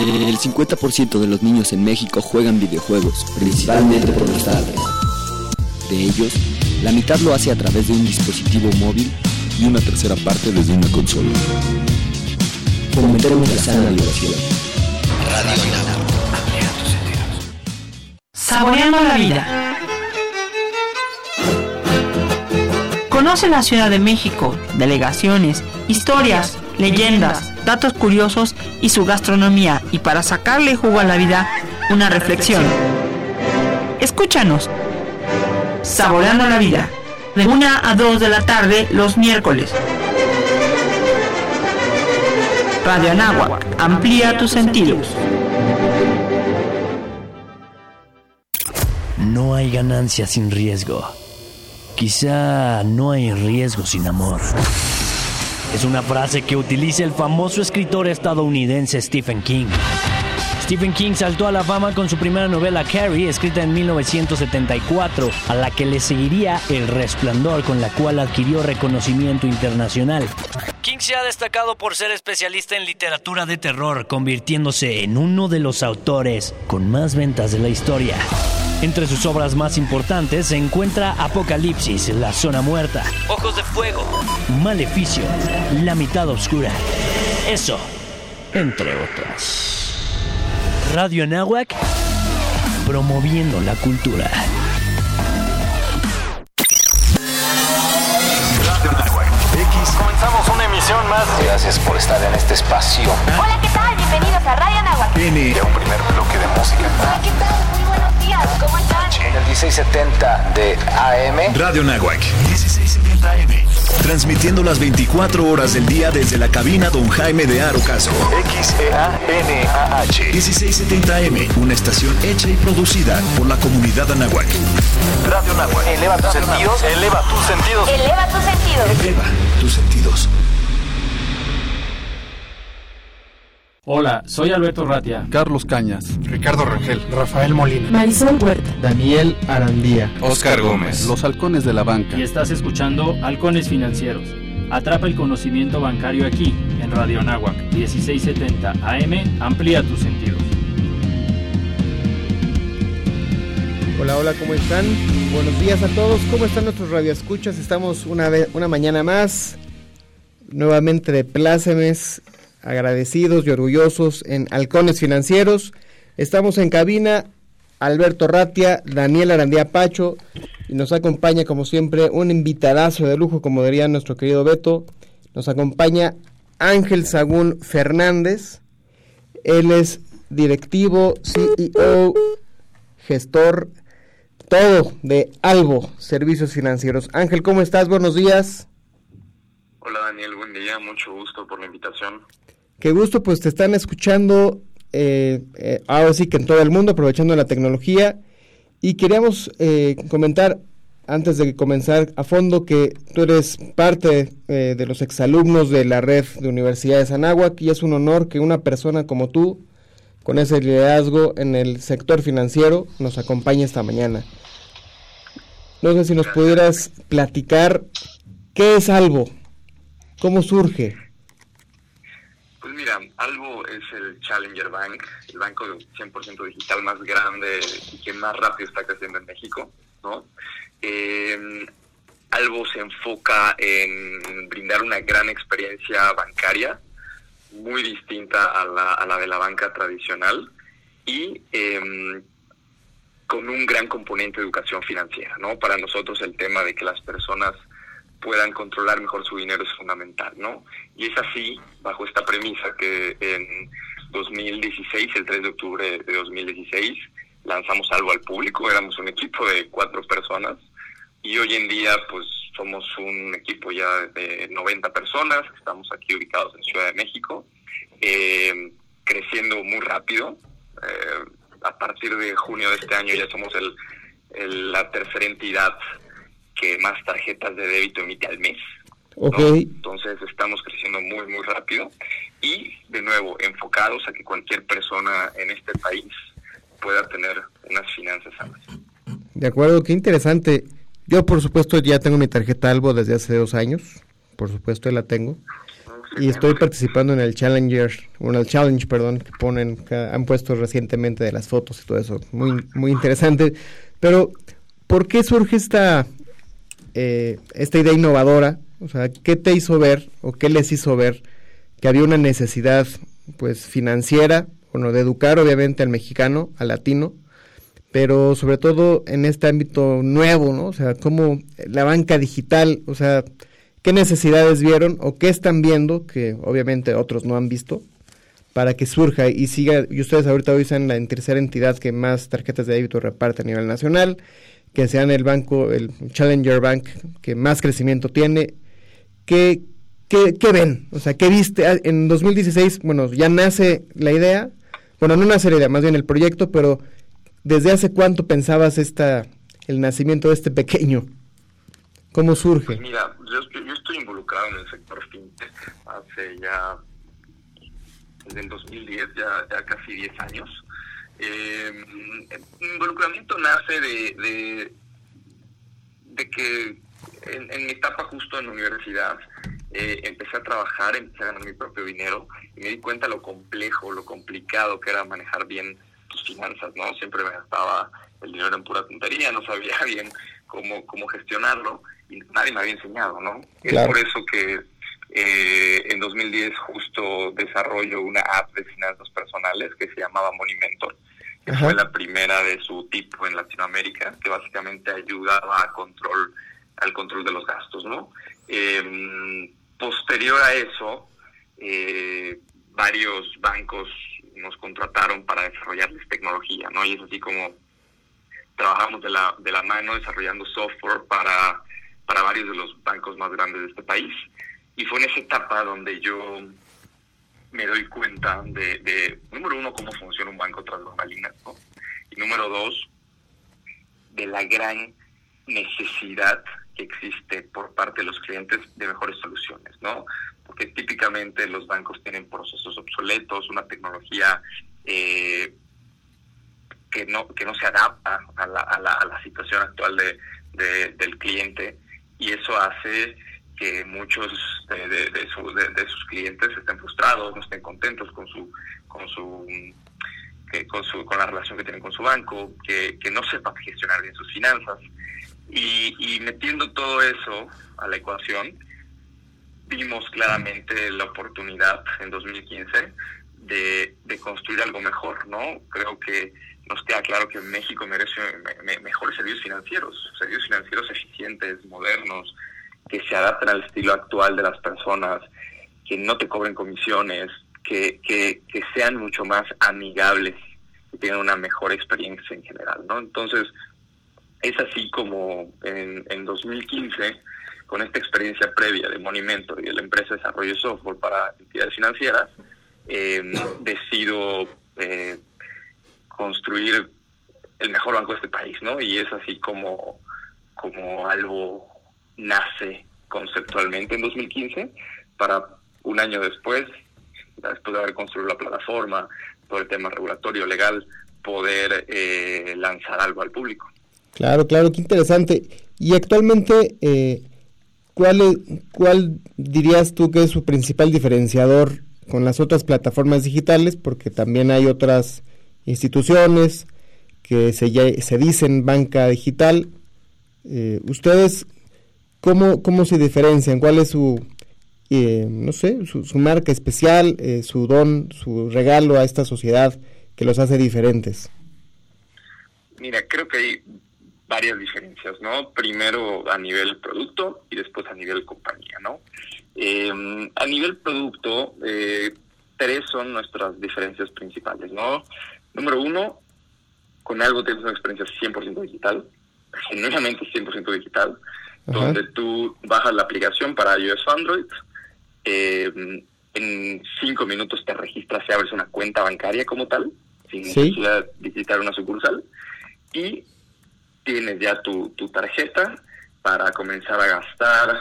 El 50% de los niños en México juegan videojuegos, principalmente por los padres. De ellos, la mitad lo hace a través de un dispositivo móvil y una tercera parte desde una consola. Fomentemos la sana diversión. Radio Amplía tus sentidos. Saboreando la vida. Conoce la Ciudad de México, delegaciones, historias, leyendas, datos curiosos y su gastronomía y para sacarle jugo a la vida, una reflexión. Escúchanos. Saboreando la vida. De 1 a 2 de la tarde los miércoles. Radio Anáhuac. Amplía tus sentidos. No hay ganancia sin riesgo. Quizá no hay riesgo sin amor. Es una frase que utiliza el famoso escritor estadounidense Stephen King. Stephen King saltó a la fama con su primera novela Carrie, escrita en 1974, a la que le seguiría El Resplandor, con la cual adquirió reconocimiento internacional. King se ha destacado por ser especialista en literatura de terror, convirtiéndose en uno de los autores con más ventas de la historia. Entre sus obras más importantes se encuentra Apocalipsis, La Zona Muerta, Ojos de Fuego, Maleficio, La Mitad Oscura. Eso, entre otras. Radio Anáhuac, promoviendo la cultura. X. Comenzamos una emisión más. Gracias por estar en este espacio. Hola, ¿qué tal? Bienvenidos a Radio Anáhuac. N. un primer bloque de música. Hola, ¿qué tal? ¿Cómo están? En el 1670 de AM. Radio Nahuac. 1670 AM. Transmitiendo las 24 horas del día desde la cabina Don Jaime de Arocaso. X-E-A-N-A-H. 1670 AM. Una estación hecha y producida por la comunidad Anáhuac. Radio Nahuac. Eleva tus sentidos. Eleva tus sentidos. Eleva tus sentidos. Eleva tus sentidos. Hola, soy Alberto Ratia. Carlos Cañas. Ricardo Rangel. Rafael Molina. Marisol Huerta. Daniel Arandía. Oscar Gómez. Los halcones de la banca. Y estás escuchando Halcones Financieros. Atrapa el conocimiento bancario aquí, en Radio Anáhuac, 1670 AM. Amplía tus sentidos. Hola, hola, ¿cómo están? Buenos días a todos. ¿Cómo están nuestros radioescuchas? Estamos una, vez, una mañana más, nuevamente de plácemes agradecidos y orgullosos en Halcones Financieros. Estamos en cabina, Alberto Ratia, Daniel Arandía Pacho, y nos acompaña como siempre un invitadazo de lujo, como diría nuestro querido Beto. Nos acompaña Ángel Sagún Fernández. Él es directivo, CEO, gestor, todo de Albo Servicios Financieros. Ángel, ¿cómo estás? Buenos días. Hola Daniel, buen día, mucho gusto por la invitación. Qué gusto, pues te están escuchando eh, eh, ahora sí que en todo el mundo, aprovechando la tecnología. Y queríamos eh, comentar, antes de comenzar a fondo, que tú eres parte eh, de los exalumnos de la red de universidades Anáhuac y es un honor que una persona como tú, con ese liderazgo en el sector financiero, nos acompañe esta mañana. No sé si nos pudieras platicar qué es Albo, cómo surge. Mira, Albo es el Challenger Bank, el banco 100% digital más grande y que más rápido está creciendo en México, ¿no? Eh, Albo se enfoca en brindar una gran experiencia bancaria, muy distinta a la, a la de la banca tradicional y eh, con un gran componente de educación financiera, ¿no? Para nosotros el tema de que las personas puedan controlar mejor su dinero es fundamental, ¿no? Y es así, bajo esta premisa, que en 2016, el 3 de octubre de 2016, lanzamos algo al público, éramos un equipo de cuatro personas. Y hoy en día pues somos un equipo ya de 90 personas, estamos aquí ubicados en Ciudad de México, eh, creciendo muy rápido, eh, a partir de junio de este año ya somos el, el- la tercera entidad que más tarjetas de débito emite al mes. Entonces estamos creciendo muy, muy rápido y, de nuevo, enfocados a que cualquier persona en este país pueda tener unas finanzas sanas. De acuerdo, qué interesante. Yo, por supuesto, ya tengo mi tarjeta Albo desde hace dos años. Por supuesto, la tengo. Y estoy participando en el Challenger, o en el Challenge, perdón, que ponen, que han puesto recientemente de las fotos y todo eso. Muy, muy interesante. Pero, ¿por qué surge esta, eh, esta idea innovadora? O sea, ¿qué te hizo ver o qué les hizo ver que había una necesidad, pues, financiera, bueno, de educar obviamente al mexicano, al latino, pero sobre todo en este ámbito nuevo, ¿no? O sea, cómo la banca digital, o sea, qué necesidades vieron o qué están viendo que obviamente otros no han visto para que surja y siga, y ustedes ahorita hoy sean la tercera entidad que más tarjetas de débito reparte a nivel nacional, que sean el banco, el Challenger Bank que más crecimiento tiene, ¿qué, qué, qué ven? O sea, ¿qué viste? Ah, En 2016, bueno, ya nace la idea, bueno, no nace la idea, más bien el proyecto, pero ¿desde hace cuánto pensabas esta, el nacimiento de este pequeño? ¿Cómo surge? Pues mira, yo estoy, involucrado en el sector fintech hace ya, desde el 2010, ya, ya casi 10 años. Eh, mi involucramiento nace de, de que en, en mi etapa justo en la universidad eh, empecé a trabajar, empecé a ganar mi propio dinero y me di cuenta lo complejo, lo complicado que era manejar bien tus finanzas, ¿no? Siempre me gastaba el dinero en pura tontería, no sabía bien cómo, cómo gestionarlo y nadie me había enseñado, ¿no? Claro. Es por eso que eh, en 2010 justo desarrollo una app de finanzas personales que se llamaba Money Mentor, que Ajá. fue la primera de su tipo en Latinoamérica, que básicamente ayudaba a control, al control de los gastos, ¿no? Eh, posterior a eso, eh, varios bancos nos contrataron para desarrollarles tecnología, ¿no? Y es así como trabajamos de la, de la mano desarrollando software para, para varios de los bancos más grandes de este país. Y fue en esa etapa donde yo me doy cuenta de, número uno, cómo funciona un banco tras bambalinas, ¿no? Y número dos, de la gran necesidad existe por parte de los clientes de mejores soluciones, ¿no? Porque típicamente los bancos tienen procesos obsoletos, una tecnología eh, que no que no se adapta a la, a la, a la situación actual de, de- del cliente y eso hace que muchos de, de- de su- de- de sus clientes estén frustrados, no estén contentos con su con su que- con su con la relación que tienen con su banco, que, que no sepan gestionar bien sus finanzas y, y metiendo todo eso a la ecuación vimos claramente la oportunidad en 2015 de, de construir algo mejor, ¿no? Creo que nos queda claro que México merece me- me- mejores servicios financieros, servicios financieros eficientes, modernos, que se adapten al estilo actual de las personas, que no te cobren comisiones, que, que, sean mucho más amigables y tengan una mejor experiencia en general, ¿no? Entonces, es así como en, en 2015, con esta experiencia previa de Money Mentor y de la empresa de desarrollo de software para entidades financieras, eh, decido eh, construir el mejor banco de este país, ¿no? Y es así como, como algo nace conceptualmente en 2015 para un año después, después de haber construido la plataforma, todo el tema regulatorio, legal, poder eh, lanzar algo al público. Claro, claro, qué interesante. Y actualmente, eh, ¿cuál, ¿cuál dirías tú que es su principal diferenciador con las otras plataformas digitales? Porque también hay otras instituciones que se, se dicen banca digital. Eh, ¿Ustedes cómo, cómo se diferencian? ¿Cuál es su, eh, no sé, su, su marca especial, eh, su don, su regalo a esta sociedad que los hace diferentes? Mira, creo que hay varias diferencias, ¿no? Primero a nivel producto y después a nivel compañía, ¿no? Eh, a nivel producto, eh, tres son nuestras diferencias principales, ¿no? Número uno, con algo tienes una experiencia 100% digital, genuinamente 100% digital, Ajá. donde tú bajas la aplicación para iOS o Android, eh, en cinco minutos te registras y abres una cuenta bancaria como tal, sin Sí. necesidad de visitar una sucursal. Y tienes ya tu, tu tarjeta para comenzar a gastar,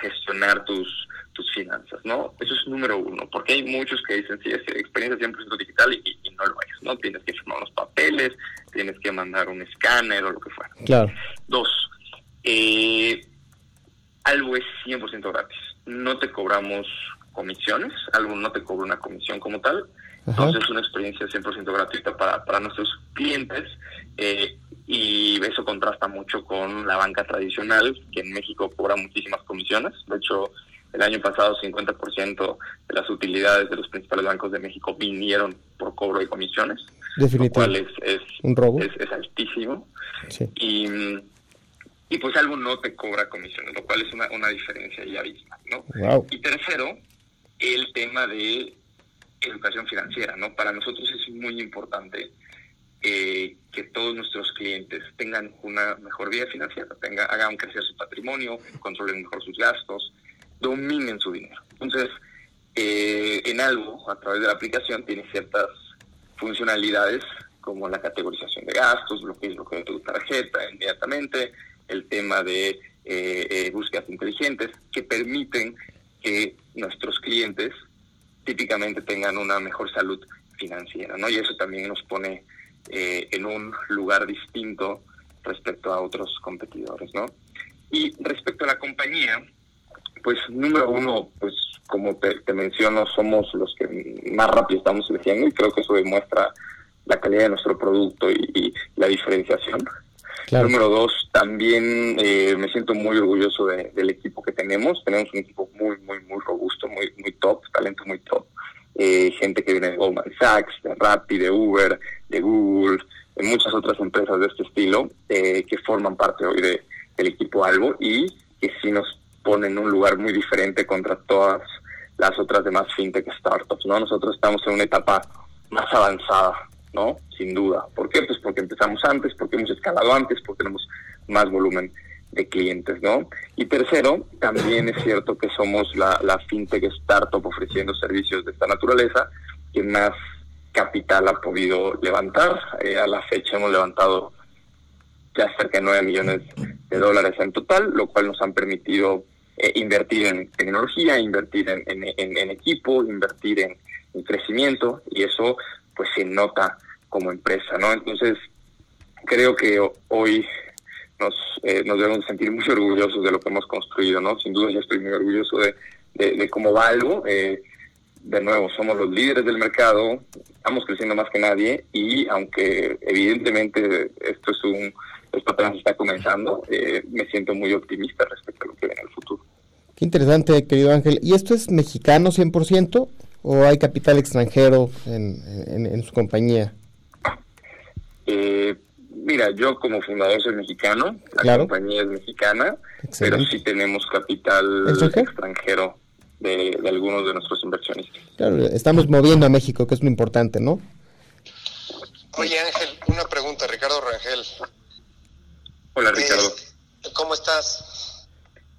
gestionar tus tus finanzas, ¿no? Eso es número uno, porque hay muchos que dicen, sí, es experiencia 100% digital y, y no lo es, ¿no? Tienes que firmar unos papeles, tienes que mandar un escáner o lo que fuera. Claro. Dos, eh, algo es 100% gratis. No te cobramos comisiones, algo no te cobra una comisión como tal. Entonces es una experiencia 100% gratuita para, para nuestros clientes eh, y eso contrasta mucho con la banca tradicional, que en México cobra muchísimas comisiones. De hecho, el año pasado 50% de las utilidades de los principales bancos de México vinieron por cobro de comisiones, lo cual es, es, Un robo. es, es altísimo Sí. y, y pues algo no te cobra comisiones, lo cual es una, una diferencia ya abismal, ¿no? Wow. Y tercero, el tema de educación financiera, ¿no? Para nosotros es muy importante eh, que todos nuestros clientes tengan una mejor vida financiera, tengan, hagan crecer su patrimonio, controlen mejor sus gastos, dominen su dinero. Entonces, eh, en algo, a través de la aplicación, tiene ciertas funcionalidades como la categorización de gastos, bloqueo y bloqueo de tu tarjeta inmediatamente, el tema de eh, eh, búsquedas inteligentes que permiten que nuestros clientes típicamente tengan una mejor salud financiera, ¿no? Y eso también nos pone eh, en un lugar distinto respecto a otros competidores, ¿no? Y respecto a la compañía, pues número uno, pues como te, menciono, somos los que más rápido estamos creciendo y creo que eso demuestra la calidad de nuestro producto y, y la diferenciación. Claro. Número dos, también eh, me siento muy orgulloso de- del equipo que tenemos. Tenemos un equipo muy, muy, muy robusto, muy, muy top, talento muy top. Eh, gente que viene de Goldman Sachs, de Rappi, de Uber, de Google, de muchas otras empresas de este estilo eh, que forman parte hoy de, del equipo Albo y que sí nos ponen en un lugar muy diferente contra todas las otras demás fintech startups, ¿no? Nosotros estamos en una etapa más avanzada, ¿no? Sin duda. ¿Por qué? Pues porque empezamos antes, porque hemos escalado antes, porque tenemos más volumen de clientes, ¿no? Y tercero, también es cierto que somos la, la fintech startup ofreciendo servicios de esta naturaleza que más capital ha podido levantar. Eh, a la fecha hemos levantado ya cerca de 9 millones de dólares en total, lo cual nos han permitido eh, invertir en tecnología, invertir en, en- en- equipo, invertir en crecimiento y eso pues se nota como empresa, ¿no? Entonces creo que ho- hoy nos, eh, nos debemos sentir muy orgullosos de lo que hemos construido, ¿no? Sin duda yo estoy muy orgulloso de, de, de cómo va algo. eh, de nuevo, somos los líderes del mercado, estamos creciendo más que nadie y aunque evidentemente esto es un, esto apenas está comenzando, eh, me siento muy optimista respecto a lo que viene en el futuro. Qué interesante, querido Ángel. ¿Y esto es mexicano 100% o hay capital extranjero en, en- en su compañía? Eh, mira, yo como fundador soy mexicano, la Claro. compañía es mexicana, Excelente. pero sí tenemos capital ¿Extranjero? extranjero de, de algunos de nuestros inversionistas. Claro, estamos moviendo a México, que es lo importante, ¿no? Oye Ángel, una pregunta, Ricardo Rangel. Hola Ricardo, Eh, ¿Cómo estás?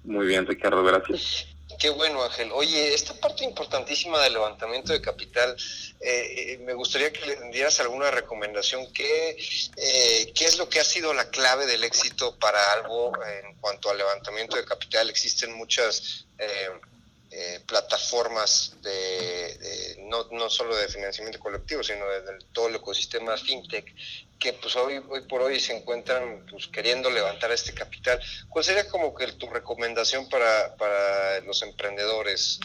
muy bien Ricardo, gracias. Qué bueno Ángel. Oye, esta parte importantísima del levantamiento de capital, eh, eh, me gustaría que le dieras alguna recomendación. ¿Qué, eh, ¿Qué es lo que ha sido la clave del éxito para algo en cuanto al levantamiento de capital? Existen muchas... eh, plataformas de, de- no, no solo de financiamiento colectivo, sino de, de todo el ecosistema fintech que pues hoy, hoy por hoy se encuentran pues queriendo levantar este capital. ¿Cuál sería como que tu recomendación para, para los emprendedores?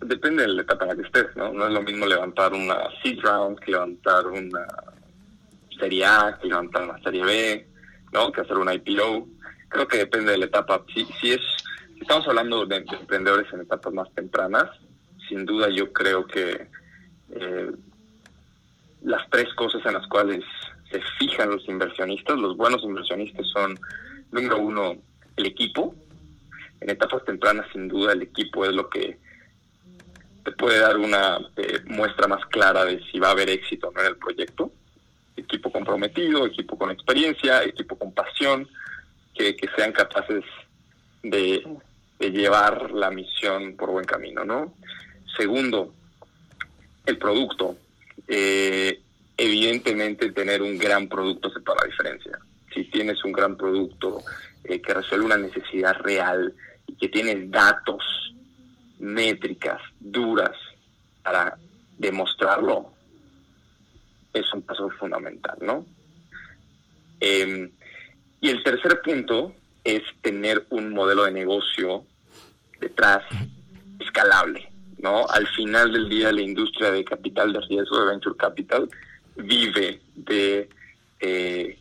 Depende de la etapa en la que estés, ¿no? No es lo mismo levantar una seed round que levantar una serie A, que levantar una serie B, ¿no? Que hacer una IPO. Creo que depende de la etapa. Si, si es, estamos hablando de emprendedores en etapas más tempranas, sin duda yo creo que eh, las tres cosas en las cuales se fijan los inversionistas, los buenos inversionistas son, número uno, el equipo. En etapas tempranas, sin duda, el equipo es lo que te puede dar una eh, muestra más clara de si va a haber éxito o no en el proyecto. Equipo comprometido, equipo con experiencia, equipo con pasión, que, sean capaces de, de llevar la misión por buen camino, ¿no? Segundo, el producto, eh, evidentemente tener un gran producto hace toda la diferencia. Si tienes un gran producto eh, que resuelve una necesidad real y que tienes datos, métricas duras para demostrarlo, es un paso fundamental, ¿no? Em, y el tercer punto es tener un modelo de negocio detrás escalable, ¿no? Al final del día la industria de capital de riesgo, de venture capital, vive de, eh,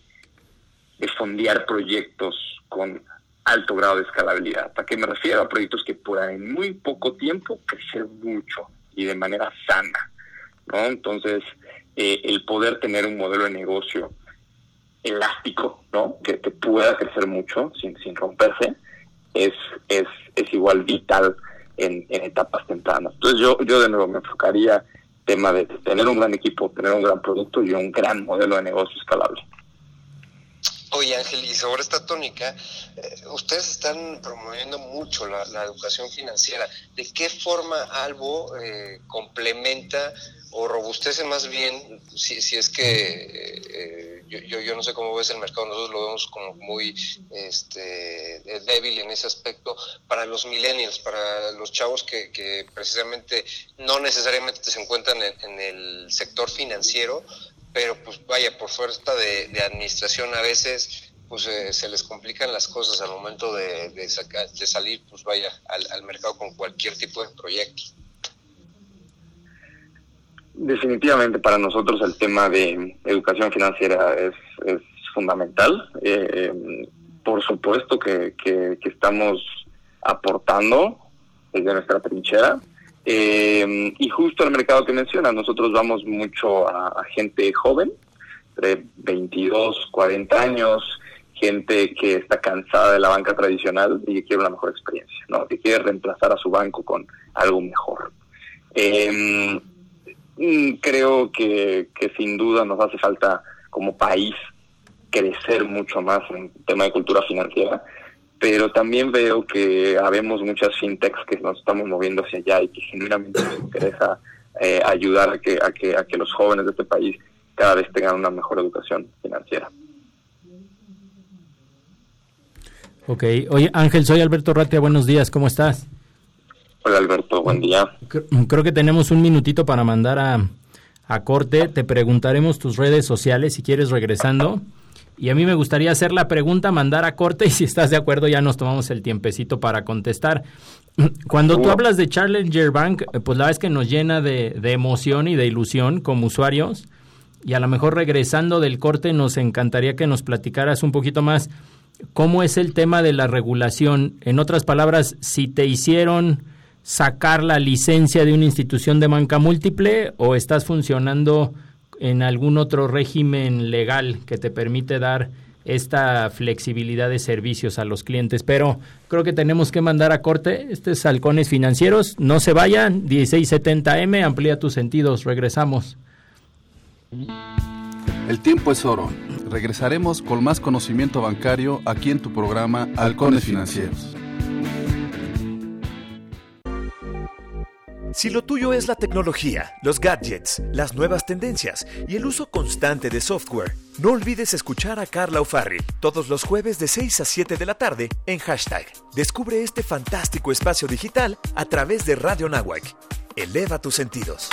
de fondear proyectos con alto grado de escalabilidad. ¿A qué me refiero? A proyectos que puedan en muy poco tiempo crecer mucho y de manera sana, ¿no? Entonces, eh, el poder tener un modelo de negocio elástico, ¿no? Que, que pueda crecer mucho sin, sin romperse, es, es, es igual vital en, en etapas tempranas. Entonces yo, yo de nuevo me enfocaría tema de tener un gran equipo, tener un gran producto y un gran modelo de negocio escalable. Oye Ángel, y sobre esta tónica, eh, ustedes están promoviendo mucho la, educación financiera. ¿De qué forma algo eh, complementa o robustece más bien, si, es que eh, yo, yo, no sé cómo ves el mercado, nosotros lo vemos como muy este, débil en ese aspecto para los millennials, para los chavos que, que precisamente no necesariamente se encuentran en, en el sector financiero, pero pues vaya, por fuerza de, administración a veces pues eh, se les complican las cosas al momento de, de, de salir, pues vaya, al, mercado con cualquier tipo de proyecto. Definitivamente para nosotros el tema de educación financiera es, es fundamental. Eh, por supuesto que, que, que, estamos aportando desde nuestra trinchera. Eh, y justo el mercado que menciona, nosotros vamos mucho a, gente joven, de 22, 40 años, gente que está cansada de la banca tradicional y que quiere una mejor experiencia, ¿no? que quiere reemplazar a su banco con algo mejor. Eh, creo que, que sin duda nos hace falta como país crecer mucho más en tema de cultura financiera, pero también veo que habemos muchas fintechs que nos estamos moviendo hacia allá y que genuinamente nos interesa eh, ayudar a que, a, que, a que los jóvenes de este país cada vez tengan una mejor educación financiera. Ok, oye Ángel, soy Alberto Ratia, buenos días, ¿cómo estás? Hola Alberto, buen día. Creo que tenemos un minutito para mandar a, a corte, te preguntaremos tus redes sociales si quieres regresando. Y a mí me gustaría hacer la pregunta, mandar a corte y si estás de acuerdo ya nos tomamos el tiempecito para contestar. Cuando tú hablas de Challenger Bank, pues la verdad es que nos llena de, de emoción y de ilusión como usuarios. Y a lo mejor regresando del corte nos encantaría que nos platicaras un poquito más cómo es el tema de la regulación. En otras palabras, si te hicieron sacar la licencia de una institución de banca múltiple o estás funcionando en algún otro régimen legal que te permite dar esta flexibilidad de servicios a los clientes. Pero creo que tenemos que mandar a corte. Este es Halcones Financieros. No se vayan. 1670M, amplía tus sentidos. Regresamos. El tiempo es oro. Regresaremos con más conocimiento bancario aquí en tu programa Halcones Financieros. Si lo tuyo es la tecnología, los gadgets, las nuevas tendencias y el uso constante de software, no olvides escuchar a Carla O'Farrill todos los jueves de 6 a 7 de la tarde en hashtag. Descubre este fantástico espacio digital a través de Radio Nahuac. Eleva tus sentidos.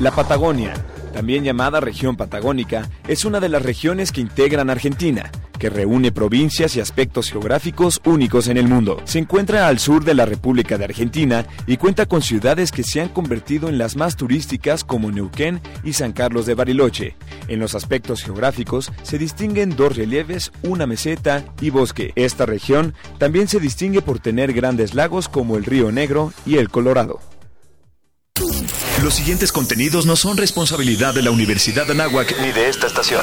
La Patagonia, también llamada región patagónica, es una de las regiones que integran Argentina, que reúne provincias y aspectos geográficos únicos en el mundo. Se encuentra al sur de la República de Argentina y cuenta con ciudades que se han convertido en las más turísticas como Neuquén y San Carlos de Bariloche. En los aspectos geográficos se distinguen dos relieves, una meseta y bosque. Esta región también se distingue por tener grandes lagos como el Río Negro y el Colorado. Los siguientes contenidos no son responsabilidad de la Universidad de Anáhuac ni de esta estación.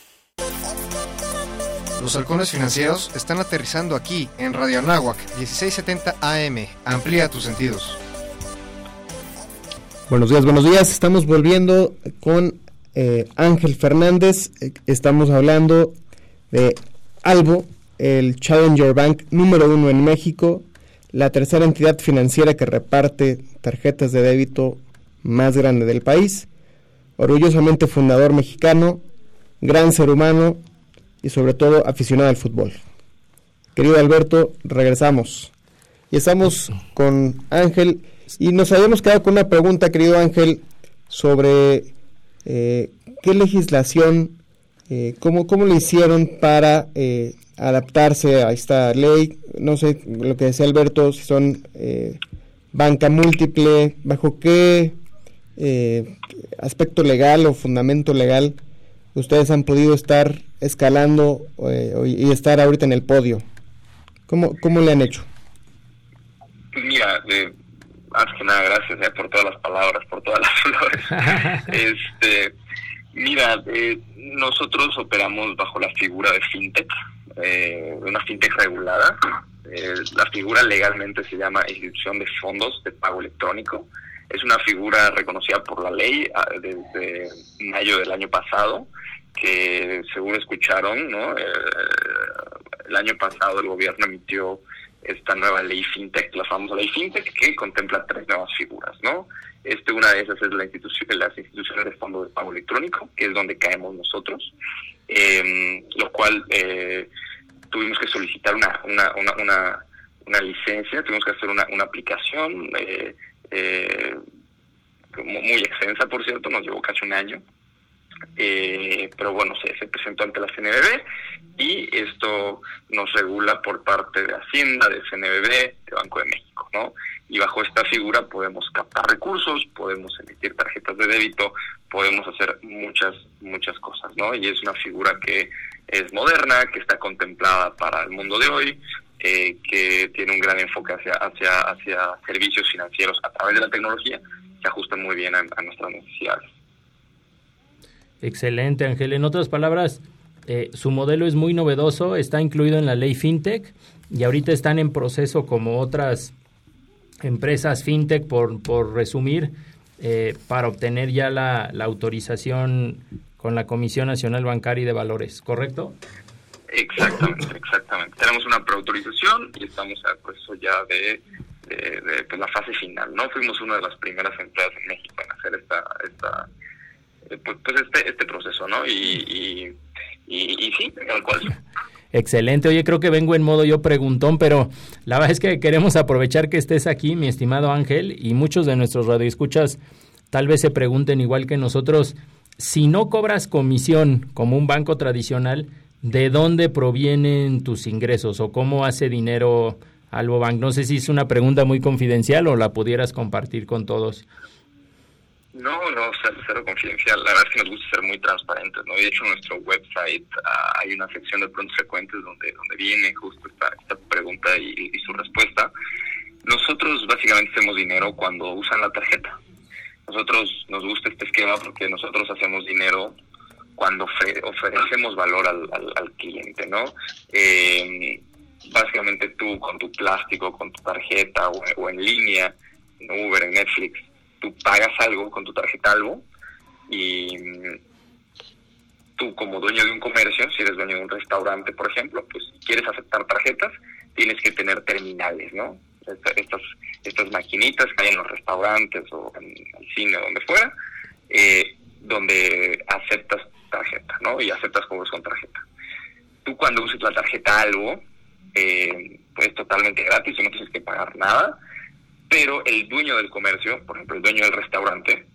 Los halcones financieros están aterrizando aquí en Radio Anáhuac 1670 AM. Amplía tus sentidos. Buenos días, buenos días. Estamos volviendo con eh, Ángel Fernández. Estamos hablando de Albo, el Challenger Bank número uno en México, la tercera entidad financiera que reparte tarjetas de débito más grande del país, orgullosamente fundador mexicano, gran ser humano y sobre todo aficionado al fútbol. Querido Alberto, regresamos. Y estamos con Ángel y nos habíamos quedado con una pregunta, querido Ángel, sobre eh, qué legislación, eh, cómo, cómo lo hicieron para eh, adaptarse a esta ley. No sé lo que decía Alberto, si son eh, banca múltiple, bajo qué aspecto legal o fundamento legal ustedes han podido estar escalando eh, y estar ahorita en el podio. ¿Cómo, cómo le han hecho? Mira, eh, antes que nada, gracias eh, por todas las palabras, por todas las flores. este, mira, eh, nosotros operamos bajo la figura de fintech, una fintech regulada. La figura legalmente se llama institución de fondos de pago electrónico. Es una figura reconocida por la ley ah, desde mayo del año pasado, que según escucharon, ¿no? Eh, el año pasado el gobierno emitió esta nueva ley fintech, la famosa ley fintech, que contempla tres nuevas figuras, ¿no? Este, una de esas es la institución, las instituciones de fondo de pago electrónico, que es donde caemos nosotros, eh, lo cual eh, tuvimos que solicitar una, una, una, una, una licencia, tuvimos que hacer una, una aplicación eh, eh, muy extensa, por cierto, nos llevó casi un año, eh, pero bueno, se, se presentó ante la CNBB y esto nos regula por parte de Hacienda, de CNBB, de Banco de México, ¿no? Y bajo esta figura podemos captar recursos, podemos emitir tarjetas de débito, podemos hacer muchas, muchas cosas, ¿no? Y es una figura que es moderna, que está contemplada para el mundo de hoy, eh, que tiene un gran enfoque hacia, hacia, hacia servicios financieros a través de la tecnología, que ajusta muy bien a, a nuestras necesidades. Excelente, Ángel. En otras palabras, eh, su modelo es muy novedoso, está incluido en la ley FinTech y ahorita están en proceso como otras empresas FinTech, por, por resumir, eh, para obtener ya la, la, autorización con la Comisión Nacional Bancaria y de Valores, ¿correcto? Exactamente, exactamente. Tenemos una preautorización y estamos el proceso ya de, de, de pues, la fase final, ¿no? Fuimos una de las primeras empresas en México en hacer esta... esta pues, pues este, este proceso, ¿no? Y, y, y, y sí, tal cual. Excelente, oye, creo que vengo en modo yo preguntón, pero la verdad es que queremos aprovechar que estés aquí, mi estimado Ángel, y muchos de nuestros radioescuchas tal vez se pregunten igual que nosotros, si no cobras comisión como un banco tradicional, ¿de dónde provienen tus ingresos o cómo hace dinero Albobank? No sé si es una pregunta muy confidencial o la pudieras compartir con todos. No, no, cero, cero confidencial. La verdad es que nos gusta ser muy transparentes, ¿no? De hecho, en nuestro website uh, hay una sección de pronto frecuentes donde, donde viene justo esta, esta pregunta y, y, su respuesta. Nosotros básicamente hacemos dinero cuando usan la tarjeta. Nosotros nos gusta este esquema porque nosotros hacemos dinero cuando ofre ofrecemos valor al, al, al cliente, ¿no? Eh, básicamente tú con tu plástico, con tu tarjeta o, o en línea, en Uber, en Netflix, tú pagas algo con tu tarjeta algo y tú como dueño de un comercio, si eres dueño de un restaurante, por ejemplo, pues quieres aceptar tarjetas, tienes que tener terminales, ¿no? Estas, estas maquinitas que hay en los restaurantes o en el cine, donde fuera, eh, donde aceptas tarjeta, ¿no? Y aceptas cobros con tarjeta. Tú cuando uses la tarjeta algo, eh, pues totalmente gratis no tienes que pagar nada, pero el dueño del comercio, por ejemplo, el dueño del restaurante,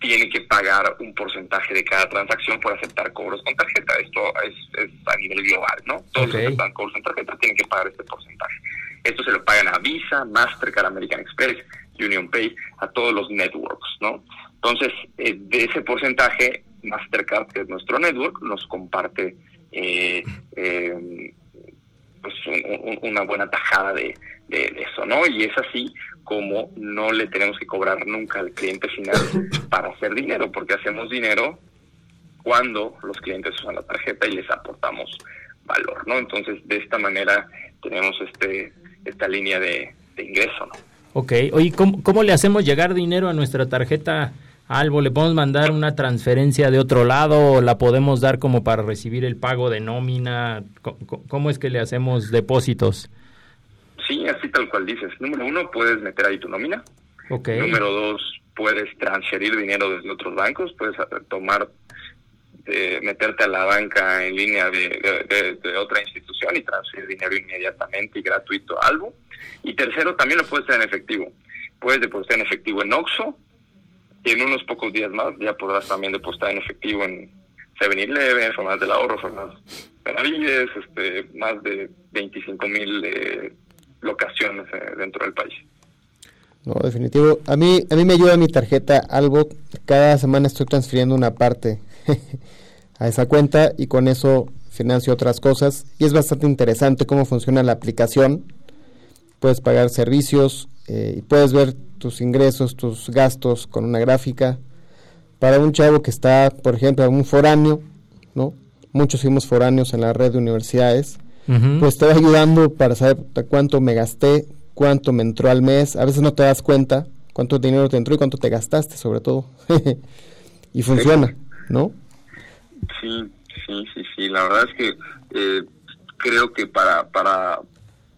tiene que pagar un porcentaje de cada transacción por aceptar cobros con tarjeta. Esto es, es a nivel global, ¿no? Todos los que aceptan cobros con tarjeta tienen que pagar este porcentaje. Esto se lo pagan a Visa, Mastercard, American Express, Union Pay, a todos los networks, ¿no? Entonces, eh, de ese porcentaje, Mastercard, que es nuestro network, nos comparte eh, eh, pues un- un- una buena tajada de, eso, ¿no? Y es así como no le tenemos que cobrar nunca al cliente final para hacer dinero, porque hacemos dinero cuando los clientes usan la tarjeta y les aportamos valor, ¿no? Entonces, de esta manera tenemos este esta línea de, de ingreso, ¿no? Ok, oye, ¿cómo, cómo le hacemos llegar dinero a nuestra tarjeta Albo? ¿Le podemos mandar una transferencia de otro lado o la podemos dar como para recibir el pago de nómina? ¿Cómo es que le hacemos depósitos? Sí, así tal cual dices. Número uno, puedes meter ahí tu nómina. Ok. Número dos, puedes transferir dinero desde otros bancos, puedes eh, tomar, eh, meterte a la banca en línea de, de- de- de otra institución y transferir dinero inmediatamente y gratuito a algo. Y tercero, también lo puedes hacer en efectivo. Puedes depositar en efectivo en Oxxo y en unos pocos días más ya podrás también depositar en efectivo en 7-Eleven, Formas del Ahorro, Formas Benavides, este, más de 25 mil eh, locaciones eh, dentro del país. No, definitivo. A mí, a mí me ayuda mi tarjeta algo. Cada semana estoy transfiriendo una parte a esa cuenta y con eso financio otras cosas. Y es bastante interesante cómo funciona la aplicación. Puedes pagar servicios eh, y puedes ver tus ingresos, tus gastos con una gráfica. Para un chavo que está, por ejemplo, un foráneo, ¿no? Muchos fuimos foráneos en la red de universidades. Pues te va ayudando para saber cuánto me gasté, cuánto me entró al mes. A veces no te das cuenta cuánto dinero te entró y cuánto te gastaste, sobre todo. y funciona, ¿no? Sí, sí, sí, sí. La verdad es que eh, creo que para, para,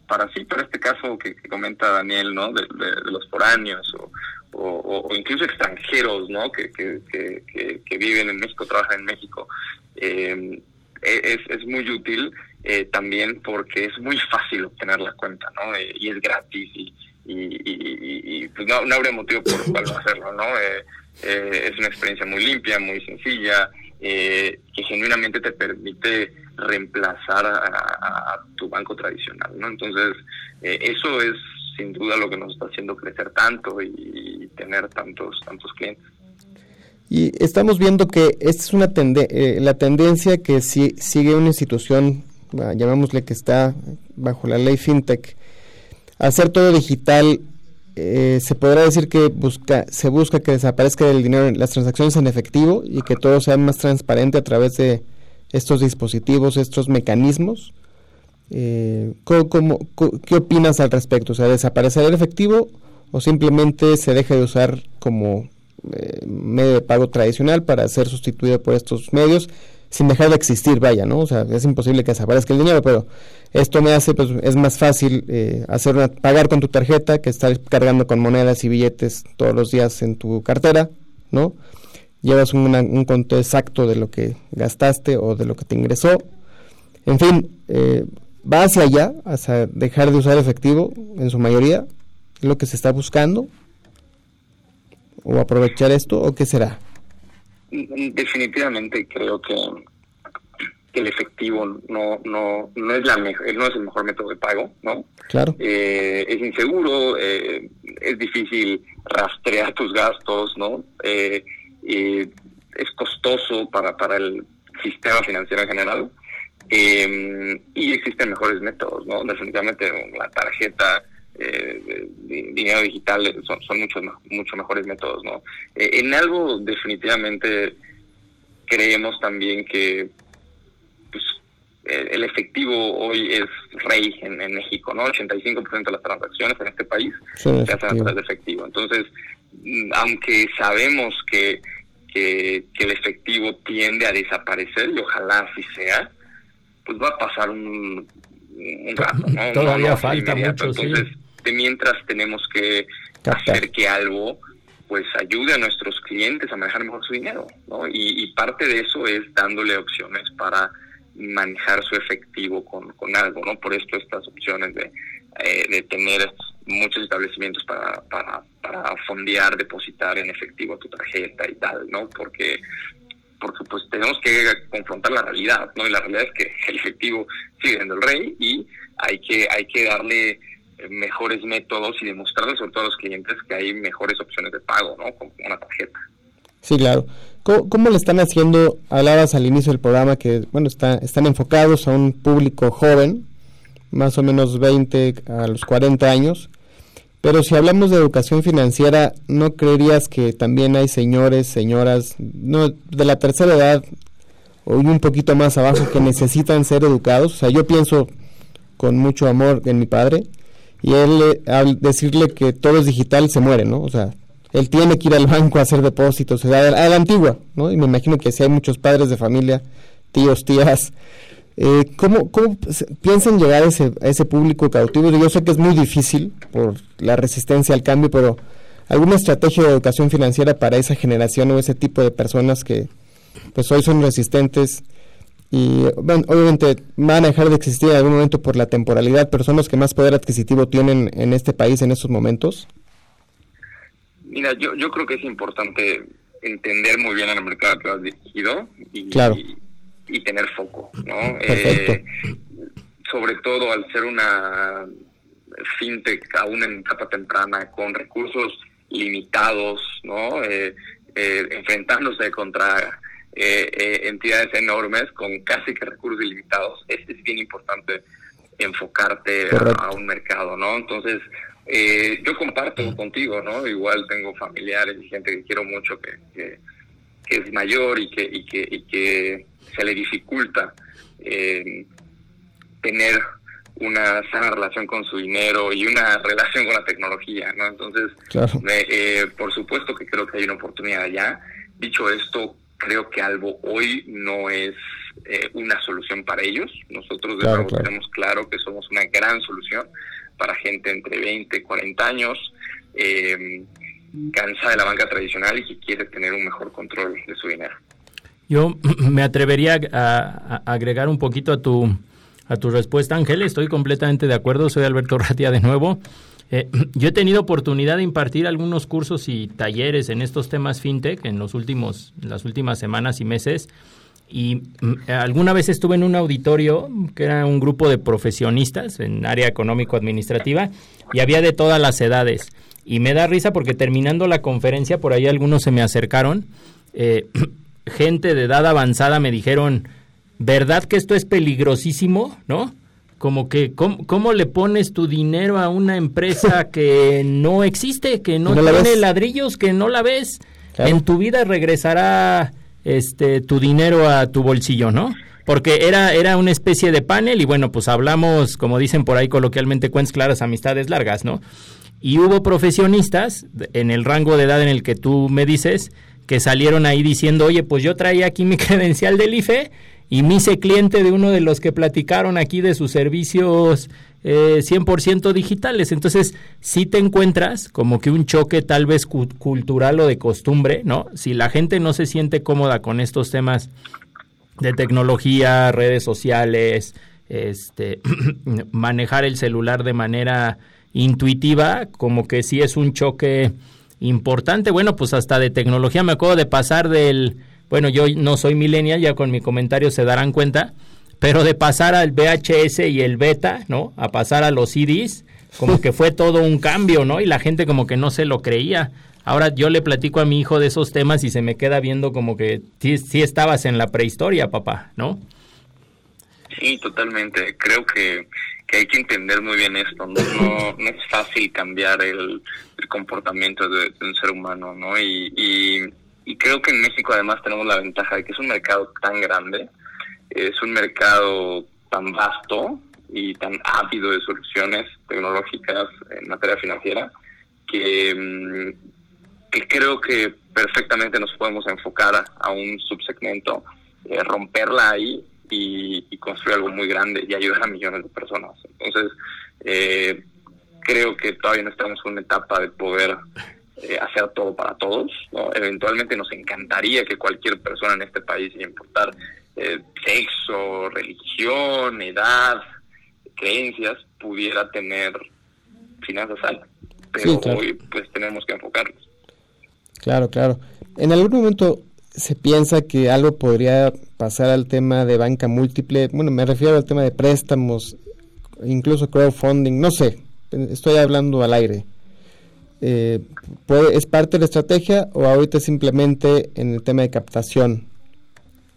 para sí, para este caso que, comenta Daniel, ¿no? De, los foráneos o, o- incluso extranjeros, ¿no? Que, que, que, que- viven en México, trabajan en México. eh, es, es muy útil eh, también porque es muy fácil obtener la cuenta, ¿no? Eh, y es gratis y, y, y- y- y, pues no, no habría motivo por el cual no hacerlo, ¿no? Eh, eh, es una experiencia muy limpia, muy sencilla, eh, que genuinamente te permite reemplazar a, tu banco tradicional, ¿no? Entonces, eh, eso es sin duda lo que nos está haciendo crecer tanto y, y tener tantos tantos clientes. Y estamos viendo que esta es una tende eh, la tendencia que si- sigue una institución, ah, llamémosle que está bajo la ley FinTech, hacer todo digital, eh, se podrá decir que busca, se busca que desaparezca el dinero, las transacciones en efectivo y que todo sea más transparente a través de estos dispositivos, estos mecanismos. Eh, ¿cómo- cómo- co- ¿Qué opinas al respecto? O sea, ¿desaparecerá el efectivo o simplemente se deja de usar como eh, medio de pago tradicional para ser sustituido por estos medios sin dejar de existir, vaya, ¿no? O sea, es imposible que desaparezca el dinero, pero esto me hace, pues, es más fácil eh, hacer una, pagar con tu tarjeta que estar cargando con monedas y billetes todos los días en tu cartera, ¿no? Llevas un conto exacto de lo que gastaste o de lo que te ingresó. En fin, eh, va hacia allá, hacia dejar de usar efectivo en su mayoría, es lo que se está buscando, o aprovechar esto, o qué será. Definitivamente creo que, que el efectivo no no no es la mejor, no es el mejor método de pago, ¿no? Claro. Eh, es inseguro, eh, es difícil rastrear tus gastos, ¿no? Eh, eh, es costoso para para el sistema financiero en general. Eh, y existen mejores métodos, ¿no? Definitivamente la tarjeta, eh, dinero digital son, son muchos mucho mejores métodos, ¿no? Eh, en algo definitivamente creemos también que pues, el, efectivo hoy es rey en, en México, ¿no? 85% de las transacciones en este país se hacen a través de efectivo. Entonces, mm, aunque sabemos que, que, que el efectivo tiende a desaparecer, y ojalá así sea, pues va a pasar un, un rato, ¿no? Todavía No, no, falta mucho, sí. De mientras tenemos que hacer que algo pues ayude a nuestros clientes a manejar mejor su dinero, ¿no? Y, y parte de eso es dándole opciones para manejar su efectivo con, con algo, ¿no? Por esto estas opciones de, eh, de tener muchos establecimientos para, para, para fondear, depositar en efectivo tu tarjeta y tal, ¿no? Porque porque pues tenemos que confrontar la realidad, ¿no? Y la realidad es que el efectivo sigue siendo el rey y hay que hay que darle mejores métodos y demostrarle sobre todo a los clientes que hay mejores opciones de pago, ¿no? Como una tarjeta. Sí, claro. ¿Cómo, cómo le están haciendo? Hablabas al inicio del programa que, bueno, está, están enfocados a un público joven, más o menos 20 a los 40 años. Pero si hablamos de educación financiera, ¿no creerías que también hay señores, señoras, no de la tercera edad o un poquito más abajo que necesitan ser educados? O sea, yo pienso con mucho amor en mi padre y él al decirle que todo es digital se muere, ¿no? O sea, él tiene que ir al banco a hacer depósitos, a la, a la antigua, ¿no? Y me imagino que si hay muchos padres de familia, tíos, tías, eh, ¿cómo, ¿Cómo piensan llegar a ese, a ese público cautivo? Yo sé que es muy difícil por la resistencia al cambio, pero ¿alguna estrategia de educación financiera para esa generación o ese tipo de personas que pues hoy son resistentes y bueno, obviamente van a dejar de existir en algún momento por la temporalidad, pero son los que más poder adquisitivo tienen en este país en estos momentos? Mira, yo, yo creo que es importante entender muy bien el mercado que has dirigido y, claro y tener foco, ¿no? Eh, sobre todo al ser una fintech aún en etapa temprana con recursos limitados, ¿no? Eh, eh, enfrentándose contra entidades enormes con casi que recursos ilimitados, es, es bien importante enfocarte a, un mercado, ¿no? Entonces, yo comparto contigo, ¿no? Igual tengo familiares y gente que quiero mucho que, que, que es mayor y que, y que, y que se le dificulta eh, tener una sana relación con su dinero y una relación con la tecnología, ¿no? Entonces, eh, por supuesto que creo que hay una oportunidad allá. Dicho esto, creo que algo hoy no es eh, una solución para ellos. Nosotros tenemos claro que somos una gran solución para gente entre 20 y 40 años, eh, cansada de la banca tradicional y que quiere tener un mejor control de su dinero. Yo me atrevería a, agregar un poquito a tu, a tu respuesta, Ángel. Estoy completamente de acuerdo. Soy Alberto Ratia de nuevo. Eh, yo he tenido oportunidad de impartir algunos cursos y talleres en estos temas fintech en los últimos, las últimas semanas y meses. Y mm, alguna vez estuve en un auditorio que era un grupo de profesionistas en área económico-administrativa y había de todas las edades. Y me da risa porque terminando la conferencia, por ahí algunos se me acercaron. Eh, gente de edad avanzada me dijeron, ¿verdad que esto es peligrosísimo? ¿No? Como que, ¿cómo, le pones tu dinero a una empresa que no existe, que no, tiene ladrillos, que no la ves? En tu vida regresará este tu dinero a tu bolsillo, ¿no? Porque era, era una especie de panel y bueno, pues hablamos, como dicen por ahí coloquialmente, cuentas claras, amistades largas, ¿no? Y hubo profesionistas en el rango de edad en el que tú me dices que salieron ahí diciendo, oye, pues yo traía aquí mi credencial del IFE y me hice cliente de uno de los que platicaron aquí de sus servicios eh, 100% digitales. Entonces, si te encuentras como que un choque tal vez cultural o de costumbre, ¿no? Si la gente no se siente cómoda con estos temas de tecnología, redes sociales, este, manejar el celular de manera intuitiva, como que sí es un choque importante. Bueno, pues hasta de tecnología me acuerdo de pasar del, bueno, yo no soy millennial, ya con mi comentario se darán cuenta, pero de pasar al VHS y el beta, ¿no? A pasar a los CDs, como que fue todo un cambio, ¿no? Y la gente como que no se lo creía. Ahora yo le platico a mi hijo de esos temas y se me queda viendo como que sí, sí estabas en la prehistoria, papá, ¿no? Sí, totalmente. Creo que que hay que entender muy bien esto, no, no, es fácil cambiar el, comportamiento de, un ser humano, ¿no? Y, y, creo que en México además tenemos la ventaja de que es un mercado tan grande, es un mercado tan vasto y tan ávido de soluciones tecnológicas en materia financiera que, mm, creo que perfectamente nos podemos enfocar a un subsegmento, eh, romperla ahí y, construir algo muy grande y ayudar a millones de personas. Entonces, eh, creo que todavía no estamos en una etapa de poder eh, hacer todo para todos. Eventualmente nos encantaría que cualquier persona en este país, sin importar eh, sexo, religión, edad, creencias, pudiera tener finanzas sanas. Pero Sí, claro. hoy pues tenemos que enfocarnos. Claro, claro. En algún momento se piensa que algo podría pasar al tema de banca múltiple. Bueno, me refiero al tema de préstamos, incluso crowdfunding, no sé. Estoy hablando al aire. Eh, puede- ¿Es parte de la estrategia o ahorita simplemente en el tema de captación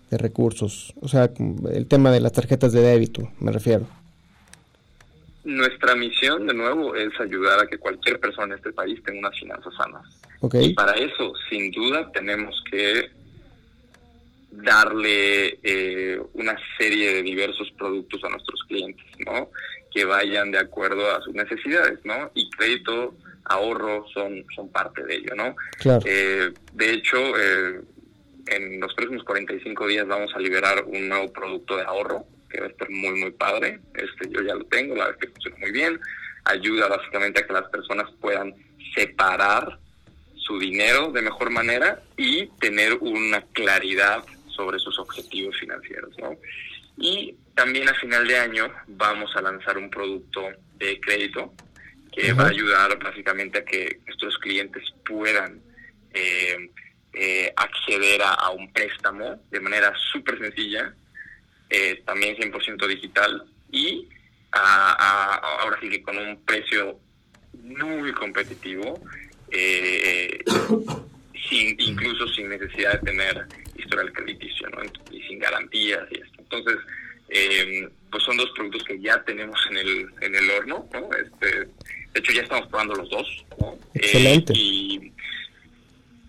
de recursos? O sea, el tema de las tarjetas de débito, me refiero. Nuestra misión, de nuevo, es ayudar a que cualquier persona en este país tenga unas finanzas sanas. Ok. Y para eso, sin duda, tenemos que darle eh, una serie de diversos productos a nuestros clientes, ¿no? Que vayan de acuerdo a sus necesidades, ¿no? Y crédito, ahorro son, son parte de ello, ¿no? Claro. Eh, de hecho, eh, en los próximos 45 días vamos a liberar un nuevo producto de ahorro que va a estar muy, muy padre. Este, yo ya lo tengo, la verdad que funciona muy bien. Ayuda básicamente a que las personas puedan separar su dinero de mejor manera y tener una claridad sobre sus objetivos financieros, ¿no? Y también a final de año vamos a lanzar un producto de crédito que va a ayudar básicamente a que nuestros clientes puedan eh, eh, acceder a, a un préstamo de manera súper sencilla, eh, también 100% digital y a- a- ahora sí que con un precio muy competitivo, eh, sin, incluso sin necesidad de tener historial crediticio ¿no? y sin garantías y esto. Entonces, eh, pues son dos productos que ya tenemos en el, en el horno. ¿no? Este, de hecho, ya estamos probando los dos. ¿no? Eh, Excelente. y,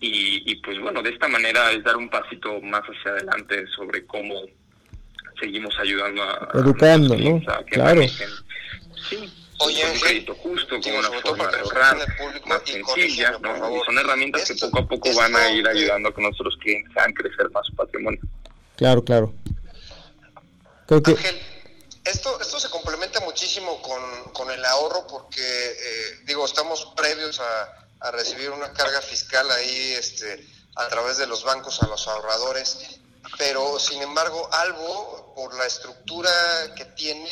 y, y, pues bueno, de esta manera es dar un pasito más hacia adelante sobre cómo seguimos ayudando a, a Educando, ¿no? a que Claro. manejen, sí, Oye, un crédito justo, con una forma de ahorrar más sencilla, ¿no? Y son herramientas que poco a poco van a ir ayudando a que nuestros clientes hagan crecer más su patrimonio. Claro, claro. Creo que Esto, esto se complementa muchísimo con, con el ahorro porque, eh, digo, estamos previos a, a recibir una carga fiscal ahí este, a través de los bancos a los ahorradores, pero sin embargo, Albo, por la estructura que tiene,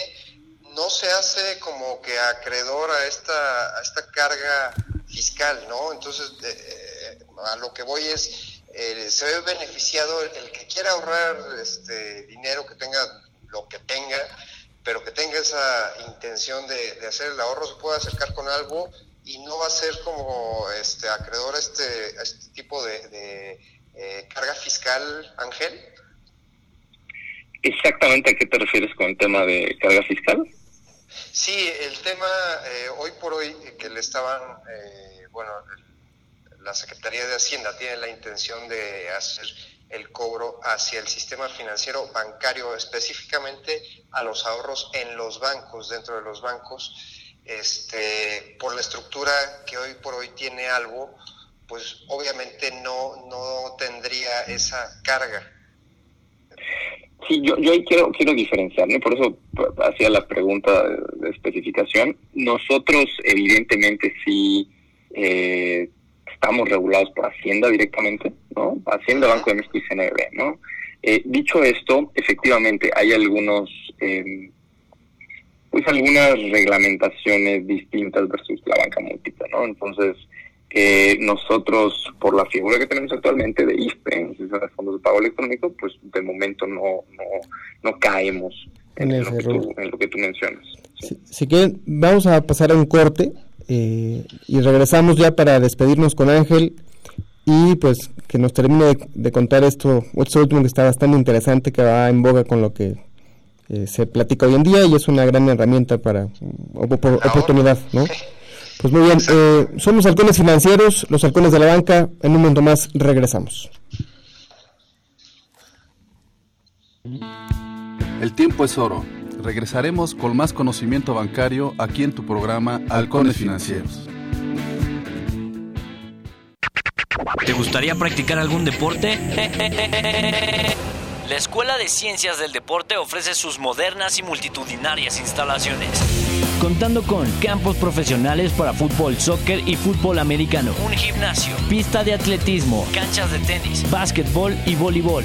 no se hace como que acreedor a esta, a esta carga fiscal, ¿no? Entonces, eh, a lo que voy es, eh, se ve beneficiado el, el que quiera ahorrar este dinero, que tenga lo que tenga, pero que tenga esa intención de, de hacer el ahorro, se puede acercar con algo y no va a ser como este acreedor a este, a este tipo de, de, eh, carga fiscal, Ángel. ¿Exactamente a qué te refieres con el tema de carga fiscal? Sí, el tema eh, hoy por hoy eh, que le estaban, eh, bueno, la Secretaría de Hacienda tiene la intención de hacer el cobro hacia el sistema financiero bancario, específicamente a los ahorros en los bancos, dentro de los bancos, este, por la estructura que hoy por hoy tiene algo, pues obviamente no, no tendría esa carga. Sí, yo, yo quiero, quiero diferenciar, ¿no? Por eso hacía la pregunta de especificación. Nosotros, evidentemente, sí eh, estamos regulados por Hacienda directamente, ¿no? Hacienda, Banco de México y CNB, ¿no? Eh, dicho esto, efectivamente, hay algunos, eh, pues algunas reglamentaciones distintas versus la banca múltiple, ¿no? Entonces, eh, nosotros, por la figura que tenemos actualmente de ISPE, en de fondos de pago electrónico, pues de momento no, no, no caemos en en lo, que tú, en lo que tú mencionas. Si quieren, vamos a pasar a un corte eh, y regresamos ya para despedirnos con Ángel y pues que nos termine de, de contar esto, esto último que está bastante interesante, que va en boga con lo que eh, se platica hoy en día y es una gran herramienta para mm, op- por- oportunidad, ¿no? Pues muy bien, eh, somos halcones financieros, los halcones de la banca, en un momento más regresamos. El tiempo es oro. Regresaremos con más conocimiento bancario aquí en tu programa Halcones Financieros. ¿Te gustaría practicar algún deporte? La Escuela de Ciencias del Deporte ofrece sus modernas y multitudinarias instalaciones. Contando con campos profesionales para fútbol, soccer y fútbol americano, un gimnasio, pista de atletismo, canchas de tenis, básquetbol y voleibol.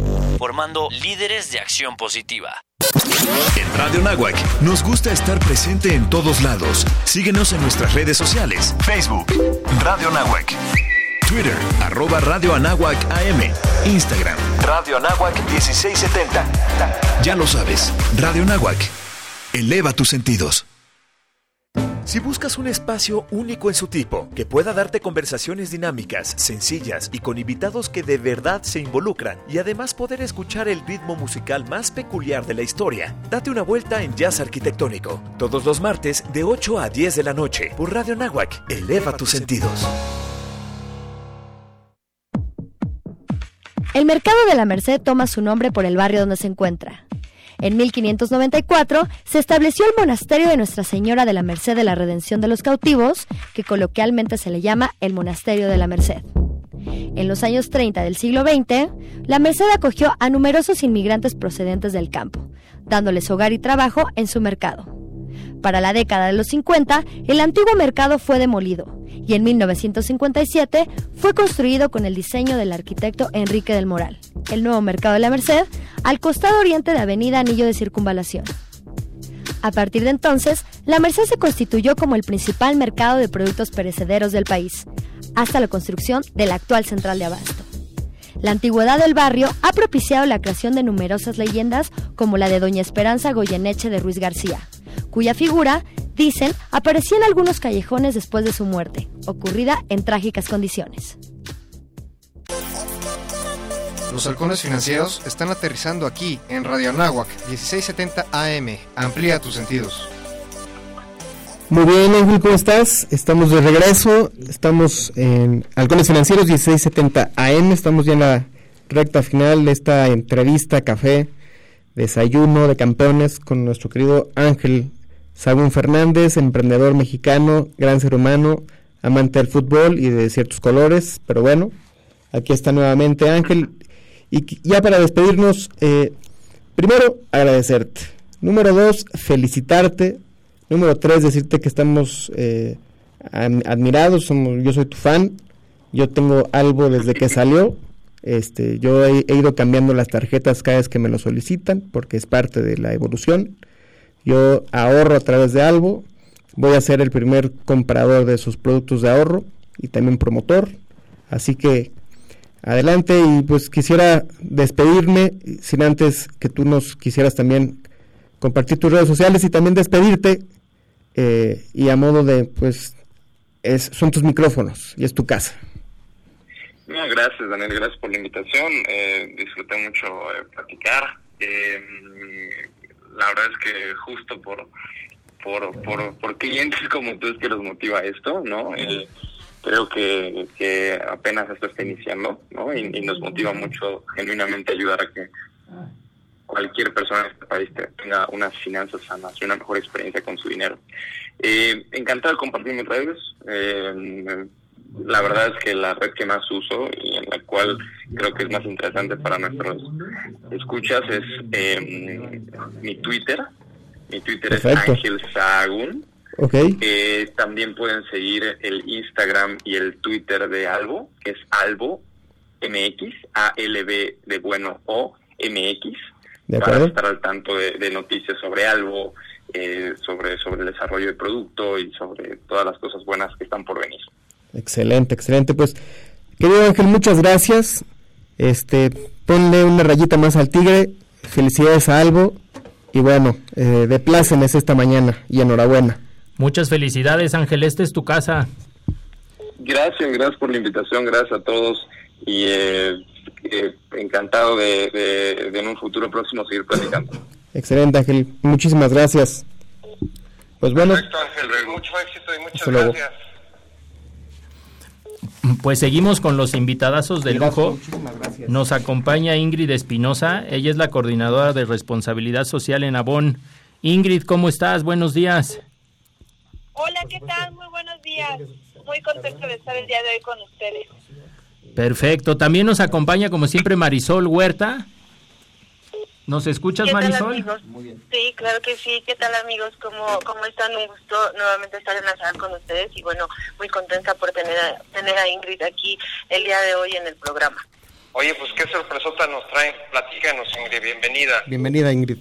formando líderes de acción positiva. En Radio Nahuac nos gusta estar presente en todos lados. Síguenos en nuestras redes sociales. Facebook, Radio Nahuac. Twitter, arroba Radio Anáhuac AM. Instagram, Radio Anáhuac 1670. Ya lo sabes, Radio Nahuac. Eleva tus sentidos. Si buscas un espacio único en su tipo, que pueda darte conversaciones dinámicas, sencillas y con invitados que de verdad se involucran, y además poder escuchar el ritmo musical más peculiar de la historia, date una vuelta en Jazz Arquitectónico, todos los martes de 8 a 10 de la noche, por Radio Nahuac. Eleva tus sentidos. El mercado de la Merced toma su nombre por el barrio donde se encuentra. En 1594 se estableció el monasterio de Nuestra Señora de la Merced de la Redención de los Cautivos, que coloquialmente se le llama el Monasterio de la Merced. En los años 30 del siglo XX, la Merced acogió a numerosos inmigrantes procedentes del campo, dándoles hogar y trabajo en su mercado. Para la década de los 50, el antiguo mercado fue demolido y en 1957 fue construido con el diseño del arquitecto Enrique del Moral, el nuevo mercado de la Merced, al costado oriente de Avenida Anillo de Circunvalación. A partir de entonces, la Merced se constituyó como el principal mercado de productos perecederos del país, hasta la construcción de la actual central de abasto. La antigüedad del barrio ha propiciado la creación de numerosas leyendas como la de Doña Esperanza Goyeneche de Ruiz García, cuya figura, dicen, aparecía en algunos callejones después de su muerte, ocurrida en trágicas condiciones. Los halcones financieros están aterrizando aquí en Radio Anáhuac 1670 AM. Amplía tus sentidos. Muy bien, Ángel, ¿cómo estás? Estamos de regreso, estamos en Halcones Financieros 1670 AM, estamos ya en la recta final de esta entrevista, café, desayuno de campeones con nuestro querido Ángel Sagún Fernández, emprendedor mexicano, gran ser humano, amante del fútbol y de ciertos colores, pero bueno, aquí está nuevamente Ángel. Y ya para despedirnos, eh, primero agradecerte. Número dos, felicitarte. Número tres, decirte que estamos eh, admirados, somos, yo soy tu fan, yo tengo algo desde que salió, este, yo he, ido cambiando las tarjetas cada vez que me lo solicitan, porque es parte de la evolución. Yo ahorro a través de Albo, voy a ser el primer comprador de sus productos de ahorro y también promotor, así que adelante y pues quisiera despedirme, sin antes que tú nos quisieras también compartir tus redes sociales y también despedirte eh, y a modo de, pues, es, son tus micrófonos y es tu casa. No, gracias Daniel, gracias por la invitación. Eh, disfruté mucho eh, platicar. Eh, la verdad es que justo por, por, por, por clientes como tú es que los motiva esto, ¿no? Eh, creo que, que apenas esto está iniciando, ¿no? Y, y, nos motiva mucho genuinamente ayudar a que cualquier persona en este país tenga unas finanzas sanas y una mejor experiencia con su dinero. Eh, encantado de compartir mis redes. Eh, la verdad es que la red que más uso y en la cual creo que es más interesante para nuestros escuchas es eh, mi Twitter. Mi Twitter Perfecto. es Ángel Sahagún. Okay. Eh, también pueden seguir el Instagram y el Twitter de Albo, que es Albo MX, A-L-B de bueno O MX, ¿De para estar al tanto de, de noticias sobre Albo, eh, sobre, sobre el desarrollo de producto y sobre todas las cosas buenas que están por venir. Excelente, excelente. Pues, querido Ángel, muchas gracias. Este, ponle una rayita más al tigre. Felicidades a Albo. Y bueno, eh, de plácemes esta mañana y enhorabuena. Muchas felicidades, Ángel. Esta es tu casa. Gracias, gracias por la invitación, gracias a todos y eh, eh, encantado de, de, de, en un futuro próximo seguir platicando. Excelente, Ángel. Muchísimas gracias. Pues bueno. Perfecto, Ángel. Mucho éxito y muchas Hasta luego. gracias. Pues seguimos con los invitadazos de lujo. muchísimas gracias. Nos acompaña Ingrid Espinosa. Ella es la coordinadora de responsabilidad social en Avon. Ingrid, ¿cómo estás? Buenos días. Hola, ¿qué tal? Muy buenos días. muy contenta de estar el día de hoy con ustedes. Perfecto. También nos acompaña, como siempre, Marisol Huerta. ¿Nos escuchas, ¿Qué tal, Marisol? Sí, claro que sí. ¿Qué tal, amigos? ¿Cómo, ¿Cómo están? Un gusto nuevamente estar en la sala con ustedes y, bueno, muy contenta por tener a, tener a Ingrid aquí el día de hoy en el programa. Oye, pues qué sorpresota nos traen. Platícanos, Ingrid, bienvenida. Bienvenida, Ingrid.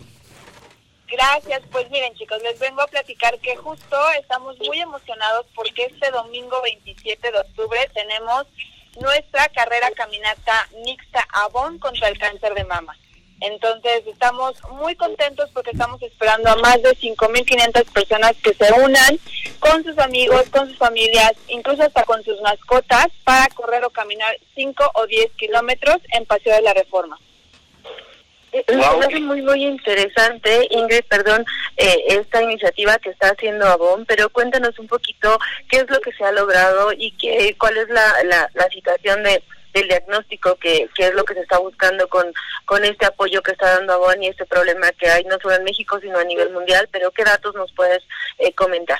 Gracias, pues miren chicos, les vengo a platicar que justo estamos muy emocionados porque este domingo 27 de octubre tenemos nuestra carrera caminata mixta Avon contra el cáncer de mama. Entonces estamos muy contentos porque estamos esperando a más de 5.500 personas que se unan con sus amigos, con sus familias, incluso hasta con sus mascotas para correr o caminar 5 o 10 kilómetros en Paseo de la Reforma. Eh, Me parece muy, muy interesante, Ingrid, perdón, eh, esta iniciativa que está haciendo Avon, pero cuéntanos un poquito qué es lo que se ha logrado y qué, cuál es la, la, la situación de del diagnóstico que, que es lo que se está buscando con, con este apoyo que está dando Avon y este problema que hay no solo en México sino a nivel mundial, pero qué datos nos puedes eh, comentar.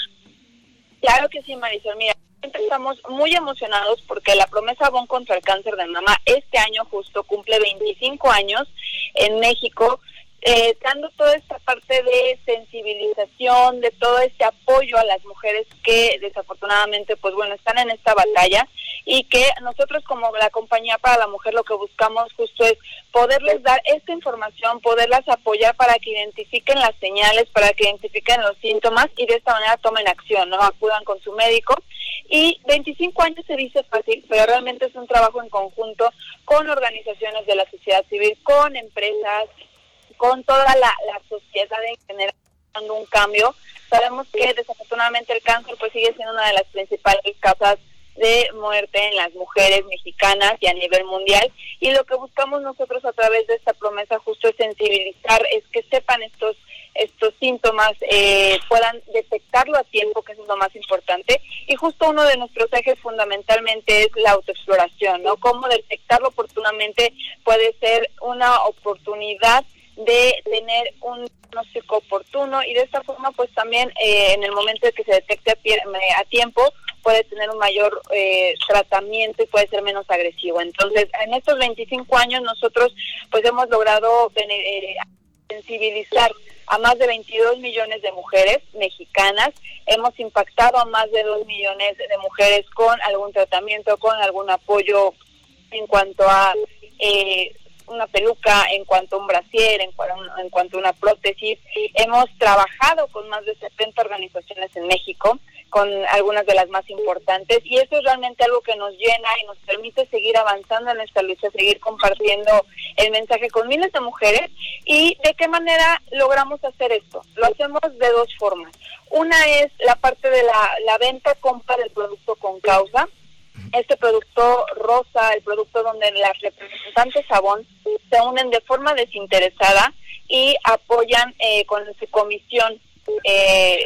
Claro que sí, Marisol. Mira, estamos muy emocionados porque la promesa Avon contra el cáncer de mama este año justo cumple 25 años en México, eh, dando toda esta parte de sensibilización, de todo este apoyo a las mujeres que desafortunadamente, pues bueno, están en esta batalla y que nosotros como la compañía para la mujer lo que buscamos justo es poderles dar esta información, poderlas apoyar para que identifiquen las señales, para que identifiquen los síntomas y de esta manera tomen acción, ¿no? Acudan con su médico. Y 25 años se dice fácil, pero realmente es un trabajo en conjunto con organizaciones de la sociedad civil, con empresas, con toda la, la sociedad en general un cambio. Sabemos que desafortunadamente el cáncer pues sigue siendo una de las principales causas de muerte en las mujeres mexicanas y a nivel mundial. Y lo que buscamos nosotros a través de esta promesa justo es sensibilizar, es que sepan estos estos síntomas, eh, puedan detectarlo a tiempo, que es lo más importante. Y justo uno de nuestros ejes fundamentalmente es la autoexploración, ¿no? Cómo detectarlo oportunamente puede ser una oportunidad de tener un diagnóstico oportuno y de esta forma pues también eh, en el momento de que se detecte a, a tiempo puede tener un mayor eh, tratamiento y puede ser menos agresivo. Entonces, en estos 25 años nosotros pues hemos logrado eh, sensibilizar a más de 22 millones de mujeres mexicanas, hemos impactado a más de 2 millones de mujeres con algún tratamiento, con algún apoyo en cuanto a eh, una peluca, en cuanto a un brasier, en, en cuanto a una prótesis. Hemos trabajado con más de 70 organizaciones en México, con algunas de las más importantes, y eso es realmente algo que nos llena y nos permite seguir avanzando en esta lucha, seguir compartiendo el mensaje con miles de mujeres. ¿Y de qué manera logramos hacer esto? Lo hacemos de dos formas. Una es la parte de la, la venta, compra del producto con causa, este producto rosa, el producto donde las representantes Sabón se unen de forma desinteresada y apoyan eh, con su comisión eh,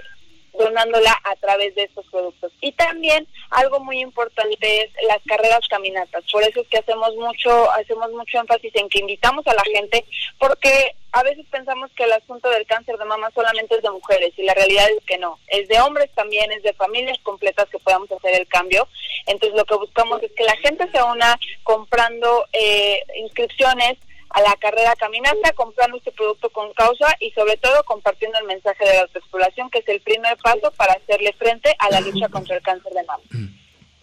donándola a través de estos productos. Y también algo muy importante es las carreras caminatas. Por eso es que hacemos mucho, hacemos mucho énfasis en que invitamos a la gente, porque a veces pensamos que el asunto del cáncer de mama solamente es de mujeres y la realidad es que no. Es de hombres también, es de familias completas que podamos hacer el cambio. Entonces lo que buscamos es que la gente se una comprando eh, inscripciones a la carrera caminata, comprando este producto con causa y sobre todo compartiendo el mensaje de la autoexploración, que es el primer paso para hacerle frente a la lucha contra el cáncer de mama.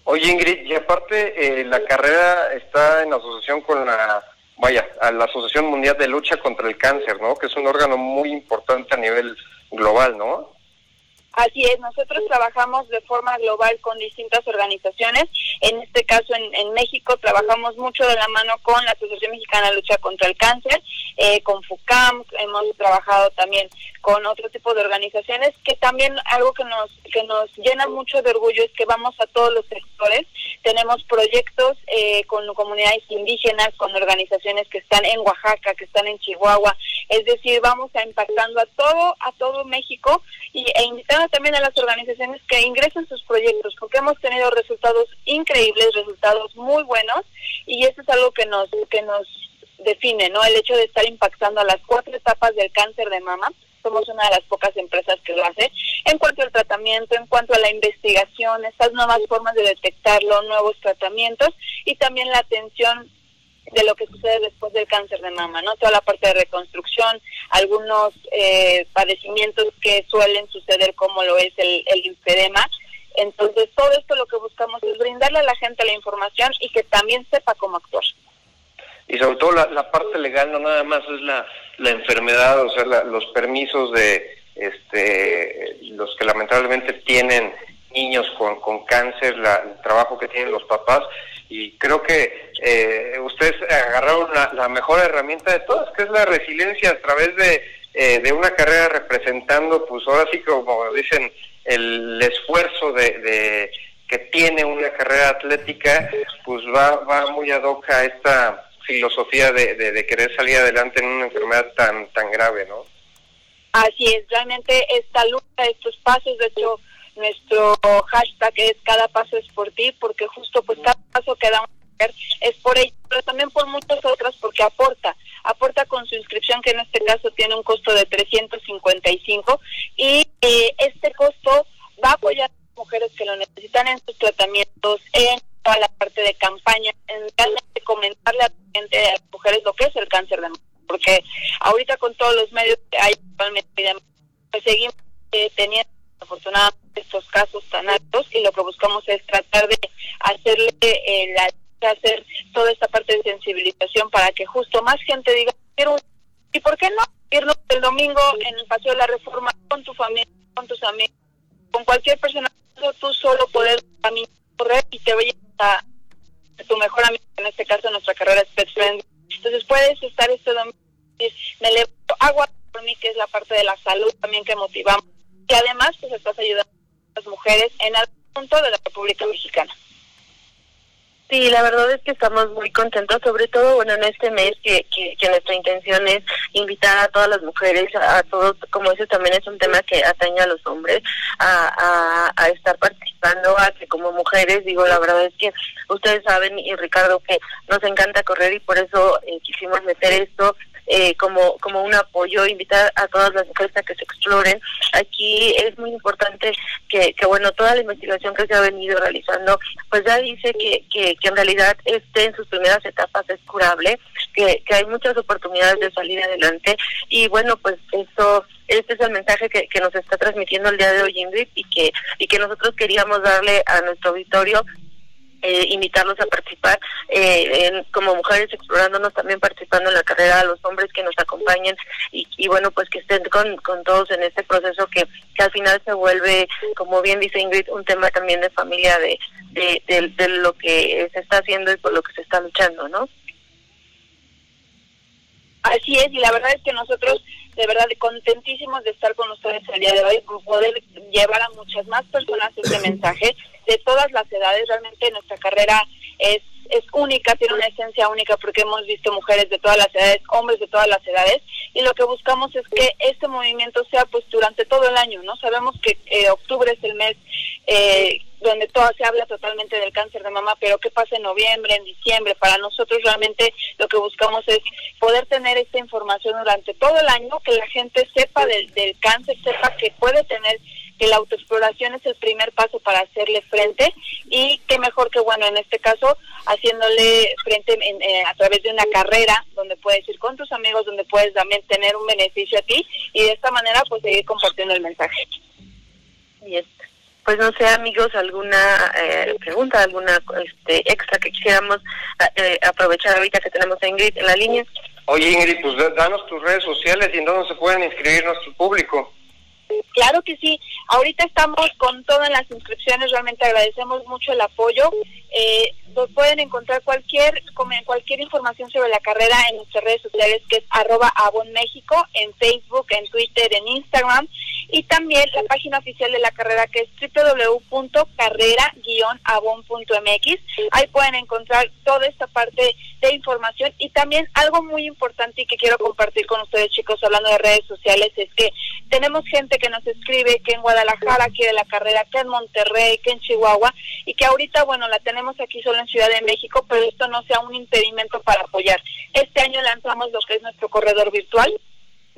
Oye, Ingrid, y aparte, eh, la carrera está en asociación con la, vaya, a la Asociación Mundial de Lucha contra el Cáncer, ¿no? Que es un órgano muy importante a nivel global, ¿no? Así es, nosotros trabajamos de forma global con distintas organizaciones. En este caso, en, en México, trabajamos mucho de la mano con la Asociación Mexicana de Lucha contra el Cáncer, eh, con FUCAM, hemos trabajado también con otro tipo de organizaciones, que también algo que nos, que nos llena mucho de orgullo es que vamos a todos los sectores. Tenemos proyectos eh, con comunidades indígenas, con organizaciones que están en Oaxaca, que están en Chihuahua. Es decir, vamos a impactando a todo, a todo México y, e también a las organizaciones que ingresen sus proyectos, porque hemos tenido resultados increíbles, resultados muy buenos, y eso es algo que nos, que nos define, ¿no? El hecho de estar impactando a las cuatro etapas del cáncer de mama. Somos una de las pocas empresas que lo hace. En cuanto al tratamiento, en cuanto a la investigación, estas nuevas formas de detectarlo, nuevos tratamientos y también la atención de lo que sucede después del cáncer de mama, ¿no? Toda la parte de reconstrucción, algunos eh, padecimientos que suelen suceder como lo es el, el linfedema. Entonces, todo esto lo que buscamos es brindarle a la gente la información y que también sepa cómo actuar y sobre todo la, parte legal no nada más es la, la enfermedad, o sea, los permisos de este, los que lamentablemente tienen niños con, con cáncer, el trabajo que tienen los papás, y creo que eh, ustedes agarraron la, mejor herramienta de todas, que es la resiliencia a través de, eh, de una carrera representando, pues ahora sí como dicen, el esfuerzo de, de que tiene una carrera atlética, pues va, va muy ad hoc a esta filosofía de, de, querer salir adelante en una enfermedad tan tan grave, ¿no? Así es, realmente esta lucha, estos pasos, de hecho, nuestro hashtag es cada paso es por ti, porque justo pues cada paso que da una mujer es por ella, pero también por muchas otras porque aporta, aporta con su inscripción que en este caso tiene un costo de 355 y eh, este costo va a apoyar a las mujeres que lo necesitan en sus tratamientos, en toda la parte de campaña, en realmente comentarle a la gente, a las mujeres lo que es el cáncer de mama, porque ahorita con todos los medios que hay actualmente, pues seguimos eh, teniendo afortunadamente estos casos tan altos y lo que buscamos es tratar de hacerle eh, hacer toda esta parte de sensibilización para que justo más gente diga y por qué no irnos el domingo en el paseo de la reforma con tu familia con tus amigos con cualquier persona tú solo poder caminar correr y te vayas a tu mejor amigo, en este caso nuestra carrera es Pet Friend. Entonces puedes estar este domingo, me levanto agua por mí, que es la parte de la salud también que motivamos. Y además, pues estás ayudando las mujeres en algún punto de la República Mexicana. Sí, la verdad es que estamos muy contentos, sobre todo, bueno, en este mes que, que, nuestra intención es invitar a todas las mujeres, a, todos, como eso también es un tema que atañe a los hombres, a, a, estar participando, a que como mujeres, digo, la verdad es que ustedes saben, y Ricardo, que nos encanta correr y por eso eh, quisimos meter esto eh, como, como un apoyo, invitar a todas las mujeres a que se exploren. Aquí es muy importante que, que, bueno, toda la investigación que se ha venido realizando, pues ya dice que, que, en realidad este en sus primeras etapas es curable, que, que hay muchas oportunidades de salir adelante y bueno, pues eso este es el mensaje que, que nos está transmitiendo el día de hoy Ingrid y que y que nosotros queríamos darle a nuestro auditorio eh, invitarlos a participar eh, como mujeres explorándonos también participando en la carrera a los hombres que nos acompañen y, bueno pues que estén con, con todos en este proceso que, que al final se vuelve como bien dice Ingrid un tema también de familia de, de, de, lo que se está haciendo y por lo que se está luchando ¿no? Así es, y la verdad es que nosotros de verdad contentísimos de estar con ustedes el día de hoy, poder llevar a muchas más personas este mensaje de todas las edades. Realmente nuestra carrera es es única, tiene una esencia única porque hemos visto mujeres de todas las edades, hombres de todas las edades y lo que buscamos es que este movimiento sea pues durante todo el año, ¿no? Sabemos que eh, octubre es el mes eh, donde todo se habla totalmente del cáncer de mama, pero ¿qué pasa en noviembre, en diciembre? Para nosotros realmente lo que buscamos es poder tener esta información durante todo el año, que la gente sepa del, del cáncer, sepa que puede tener que la autoexploración es el primer paso para hacerle frente y qué mejor que, bueno, en este caso, haciéndole frente eh, a través de una carrera donde puedes ir con tus amigos, donde puedes también tener un beneficio a ti y de esta manera pues seguir compartiendo el mensaje. Y pues no sé amigos alguna eh, pregunta alguna este extra que quisiéramos eh, aprovechar ahorita que tenemos a Ingrid en la línea oye Ingrid pues danos tus redes sociales y en dónde se pueden inscribir nuestro público Claro que sí. Ahorita estamos con todas las inscripciones. Realmente agradecemos mucho el apoyo. Eh, pueden encontrar cualquier cualquier información sobre la carrera en nuestras redes sociales que es arroba en Facebook, en Twitter, en Instagram y también la página oficial de la carrera que es www.carrera-avon.mx. Ahí pueden encontrar toda esta parte de información y también algo muy importante y que quiero compartir con ustedes chicos hablando de redes sociales es que tenemos gente que nos escribe que en Guadalajara quiere la carrera, que en Monterrey, que en Chihuahua y que ahorita bueno la tenemos aquí solo en Ciudad de México, pero esto no sea un impedimento para apoyar. Este año lanzamos lo que es nuestro corredor virtual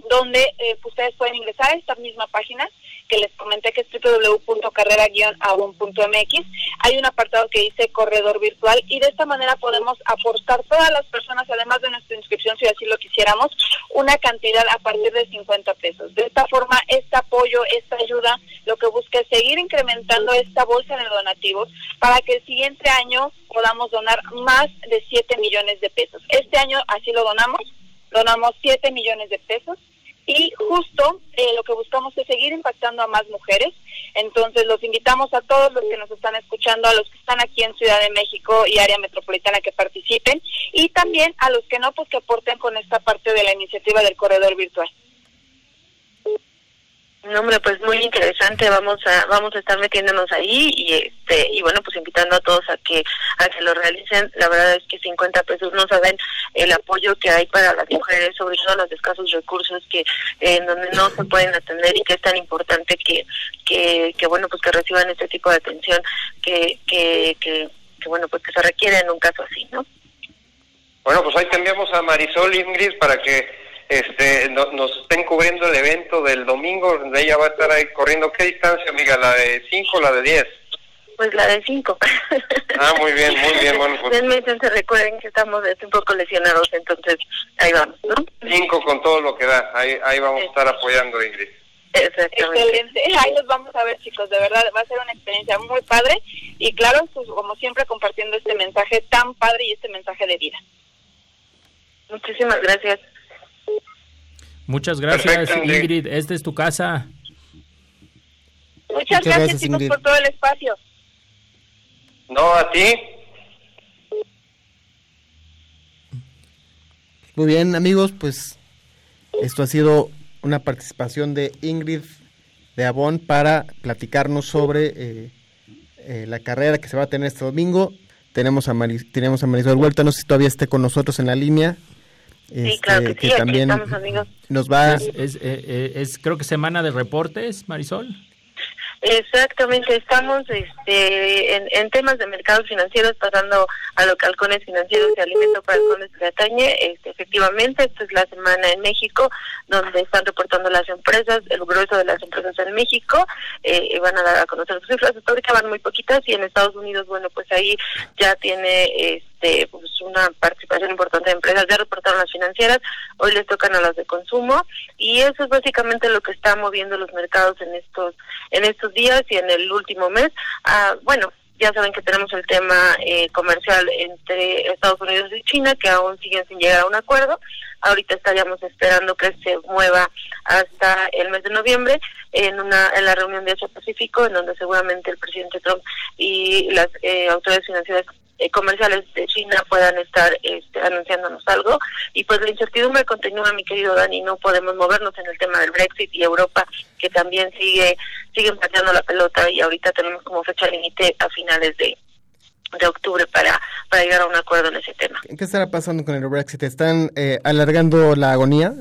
donde eh, ustedes pueden ingresar a esta misma página que les comenté que es www.carrera-avon.mx. Hay un apartado que dice corredor virtual y de esta manera podemos aportar todas las personas, además de nuestra inscripción, si así lo quisiéramos, una cantidad a partir de 50 pesos. De esta forma, este apoyo, esta ayuda, lo que busca es seguir incrementando esta bolsa de donativos para que el siguiente año podamos donar más de 7 millones de pesos. Este año así lo donamos, donamos 7 millones de pesos y justo eh, lo que buscamos es seguir impactando a más mujeres. Entonces los invitamos a todos los que nos están escuchando, a los que están aquí en Ciudad de México y área metropolitana que participen y también a los que no, pues que aporten con esta parte de la iniciativa del corredor virtual. No, hombre, pues muy interesante. Vamos a vamos a estar metiéndonos ahí y este y bueno, pues invitando a todos a que a que lo realicen. La verdad es que 50 pesos no saben el apoyo que hay para las mujeres, sobre todo los escasos recursos que en donde no se pueden atender y que es tan importante que que, que bueno, pues que reciban este tipo de atención que que, que que bueno, pues que se requiere en un caso así, ¿no? Bueno, pues ahí te enviamos a Marisol Ingrid para que este, nos estén cubriendo el evento del domingo, donde ella va a estar ahí corriendo. ¿Qué distancia, amiga? ¿La de 5 o la de 10? Pues la de 5. Ah, muy bien, muy bien. Bueno, pues... recuerden que estamos un poco lesionados, entonces ahí vamos, ¿no? 5 con todo lo que da. Ahí, ahí vamos a estar apoyando, Ingrid. Excelente. Ahí los vamos a ver, chicos. De verdad, va a ser una experiencia muy padre. Y claro, pues, como siempre, compartiendo este mensaje tan padre y este mensaje de vida. Muchísimas gracias. Muchas gracias, Ingrid. Esta es tu casa. Muchas, gracias, chicos, por todo el espacio. No, a ti. Muy bien, amigos, pues esto ha sido una participación de Ingrid de Avon para platicarnos sobre eh, eh, la carrera que se va a tener este domingo. Tenemos a, tenemos a Marisol Huerta, no sé si todavía esté con nosotros en la línea. Sí, claro que, este, sí, también estamos, amigos. Nos va... Es, eh, es, creo que semana de reportes, Marisol. Exactamente, estamos este, en, temas de mercados financieros pasando a lo que halcones financieros y alimento para halcones que atañe. Este, efectivamente, esta es la semana en México donde están reportando las empresas, el grueso de las empresas en México, eh, van a dar a conocer sus cifras. Hasta ahorita van muy poquitas y en Estados Unidos, bueno, pues ahí ya tiene este, pues una participación importante de empresas, ya reportaron las financieras, hoy les tocan a las de consumo y eso es básicamente lo que está moviendo los mercados en estos en estos días y en el último mes. Ah, bueno, ya saben que tenemos el tema eh, comercial entre Estados Unidos y China, que aún siguen sin llegar a un acuerdo. Ahorita estaríamos esperando que se mueva hasta el mes de noviembre en una en la reunión de Asia Pacífico, en donde seguramente el presidente Trump y las eh, autoridades financieras eh, comerciales de China puedan estar este, anunciándonos algo. Y pues la incertidumbre continúa, mi querido Dani, no podemos movernos en el tema del Brexit y Europa, que también sigue siguen pateando la pelota y ahorita tenemos como fecha límite a finales de, de octubre para, para llegar a un acuerdo en ese tema. ¿Qué estará pasando con el Brexit? ¿Están eh, alargando la agonía?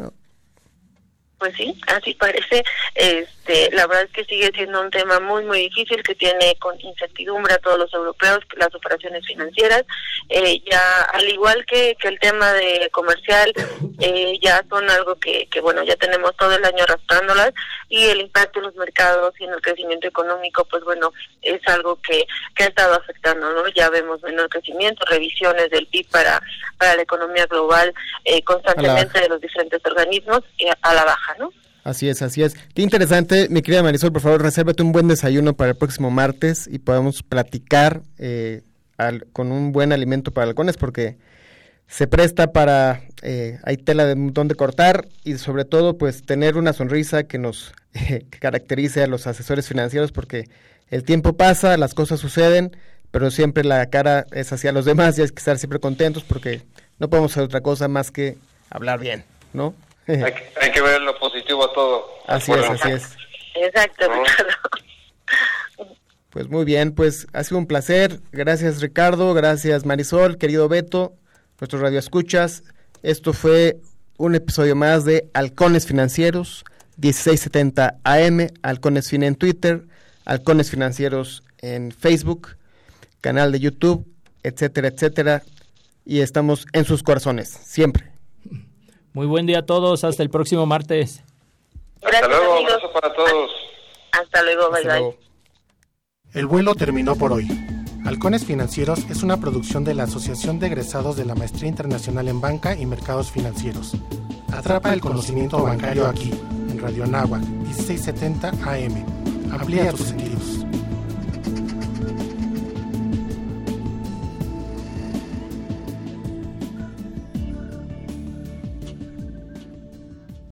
Pues sí, así parece. Este, la verdad es que sigue siendo un tema muy, muy difícil que tiene con incertidumbre a todos los europeos las operaciones financieras. Eh, ya, al igual que, que el tema de comercial, eh, ya son algo que, que, bueno, ya tenemos todo el año arrastrándolas y el impacto en los mercados y en el crecimiento económico, pues bueno, es algo que, que ha estado afectando, ¿no? Ya vemos menor crecimiento, revisiones del PIB para, para la economía global eh, constantemente de los diferentes organismos a la baja. Así es, así es. Qué interesante, mi querida Marisol, por favor, resérvate un buen desayuno para el próximo martes y podamos platicar eh, con un buen alimento para halcones porque se presta para, eh, hay tela de montón de cortar y sobre todo pues tener una sonrisa que nos caracterice a los asesores financieros porque el tiempo pasa, las cosas suceden, pero siempre la cara es hacia los demás y hay que estar siempre contentos porque no podemos hacer otra cosa más que hablar bien, ¿no? Hay, que, ver lo positivo a todo. Así es, así es. Exacto, Ricardo. Pues muy bien, pues ha sido un placer. Gracias Ricardo, gracias Marisol, querido Beto, nuestros radioescuchas. Esto fue un episodio más de Halcones Financieros, 1670 AM, Halcones Fin en Twitter, Halcones Financieros en Facebook, canal de YouTube, etcétera, etcétera. Y estamos en sus corazones, siempre. Muy buen día a todos, hasta el próximo martes. Gracias, Hasta luego, amigos. abrazo para todos. Hasta luego, bye bye. El vuelo terminó por hoy. Halcones Financieros es una producción de la Asociación de Egresados de la Maestría Internacional en Banca y Mercados Financieros. Atrapa el conocimiento bancario aquí, en Radio Anáhuac, 1670 AM. Amplía tus sentidos.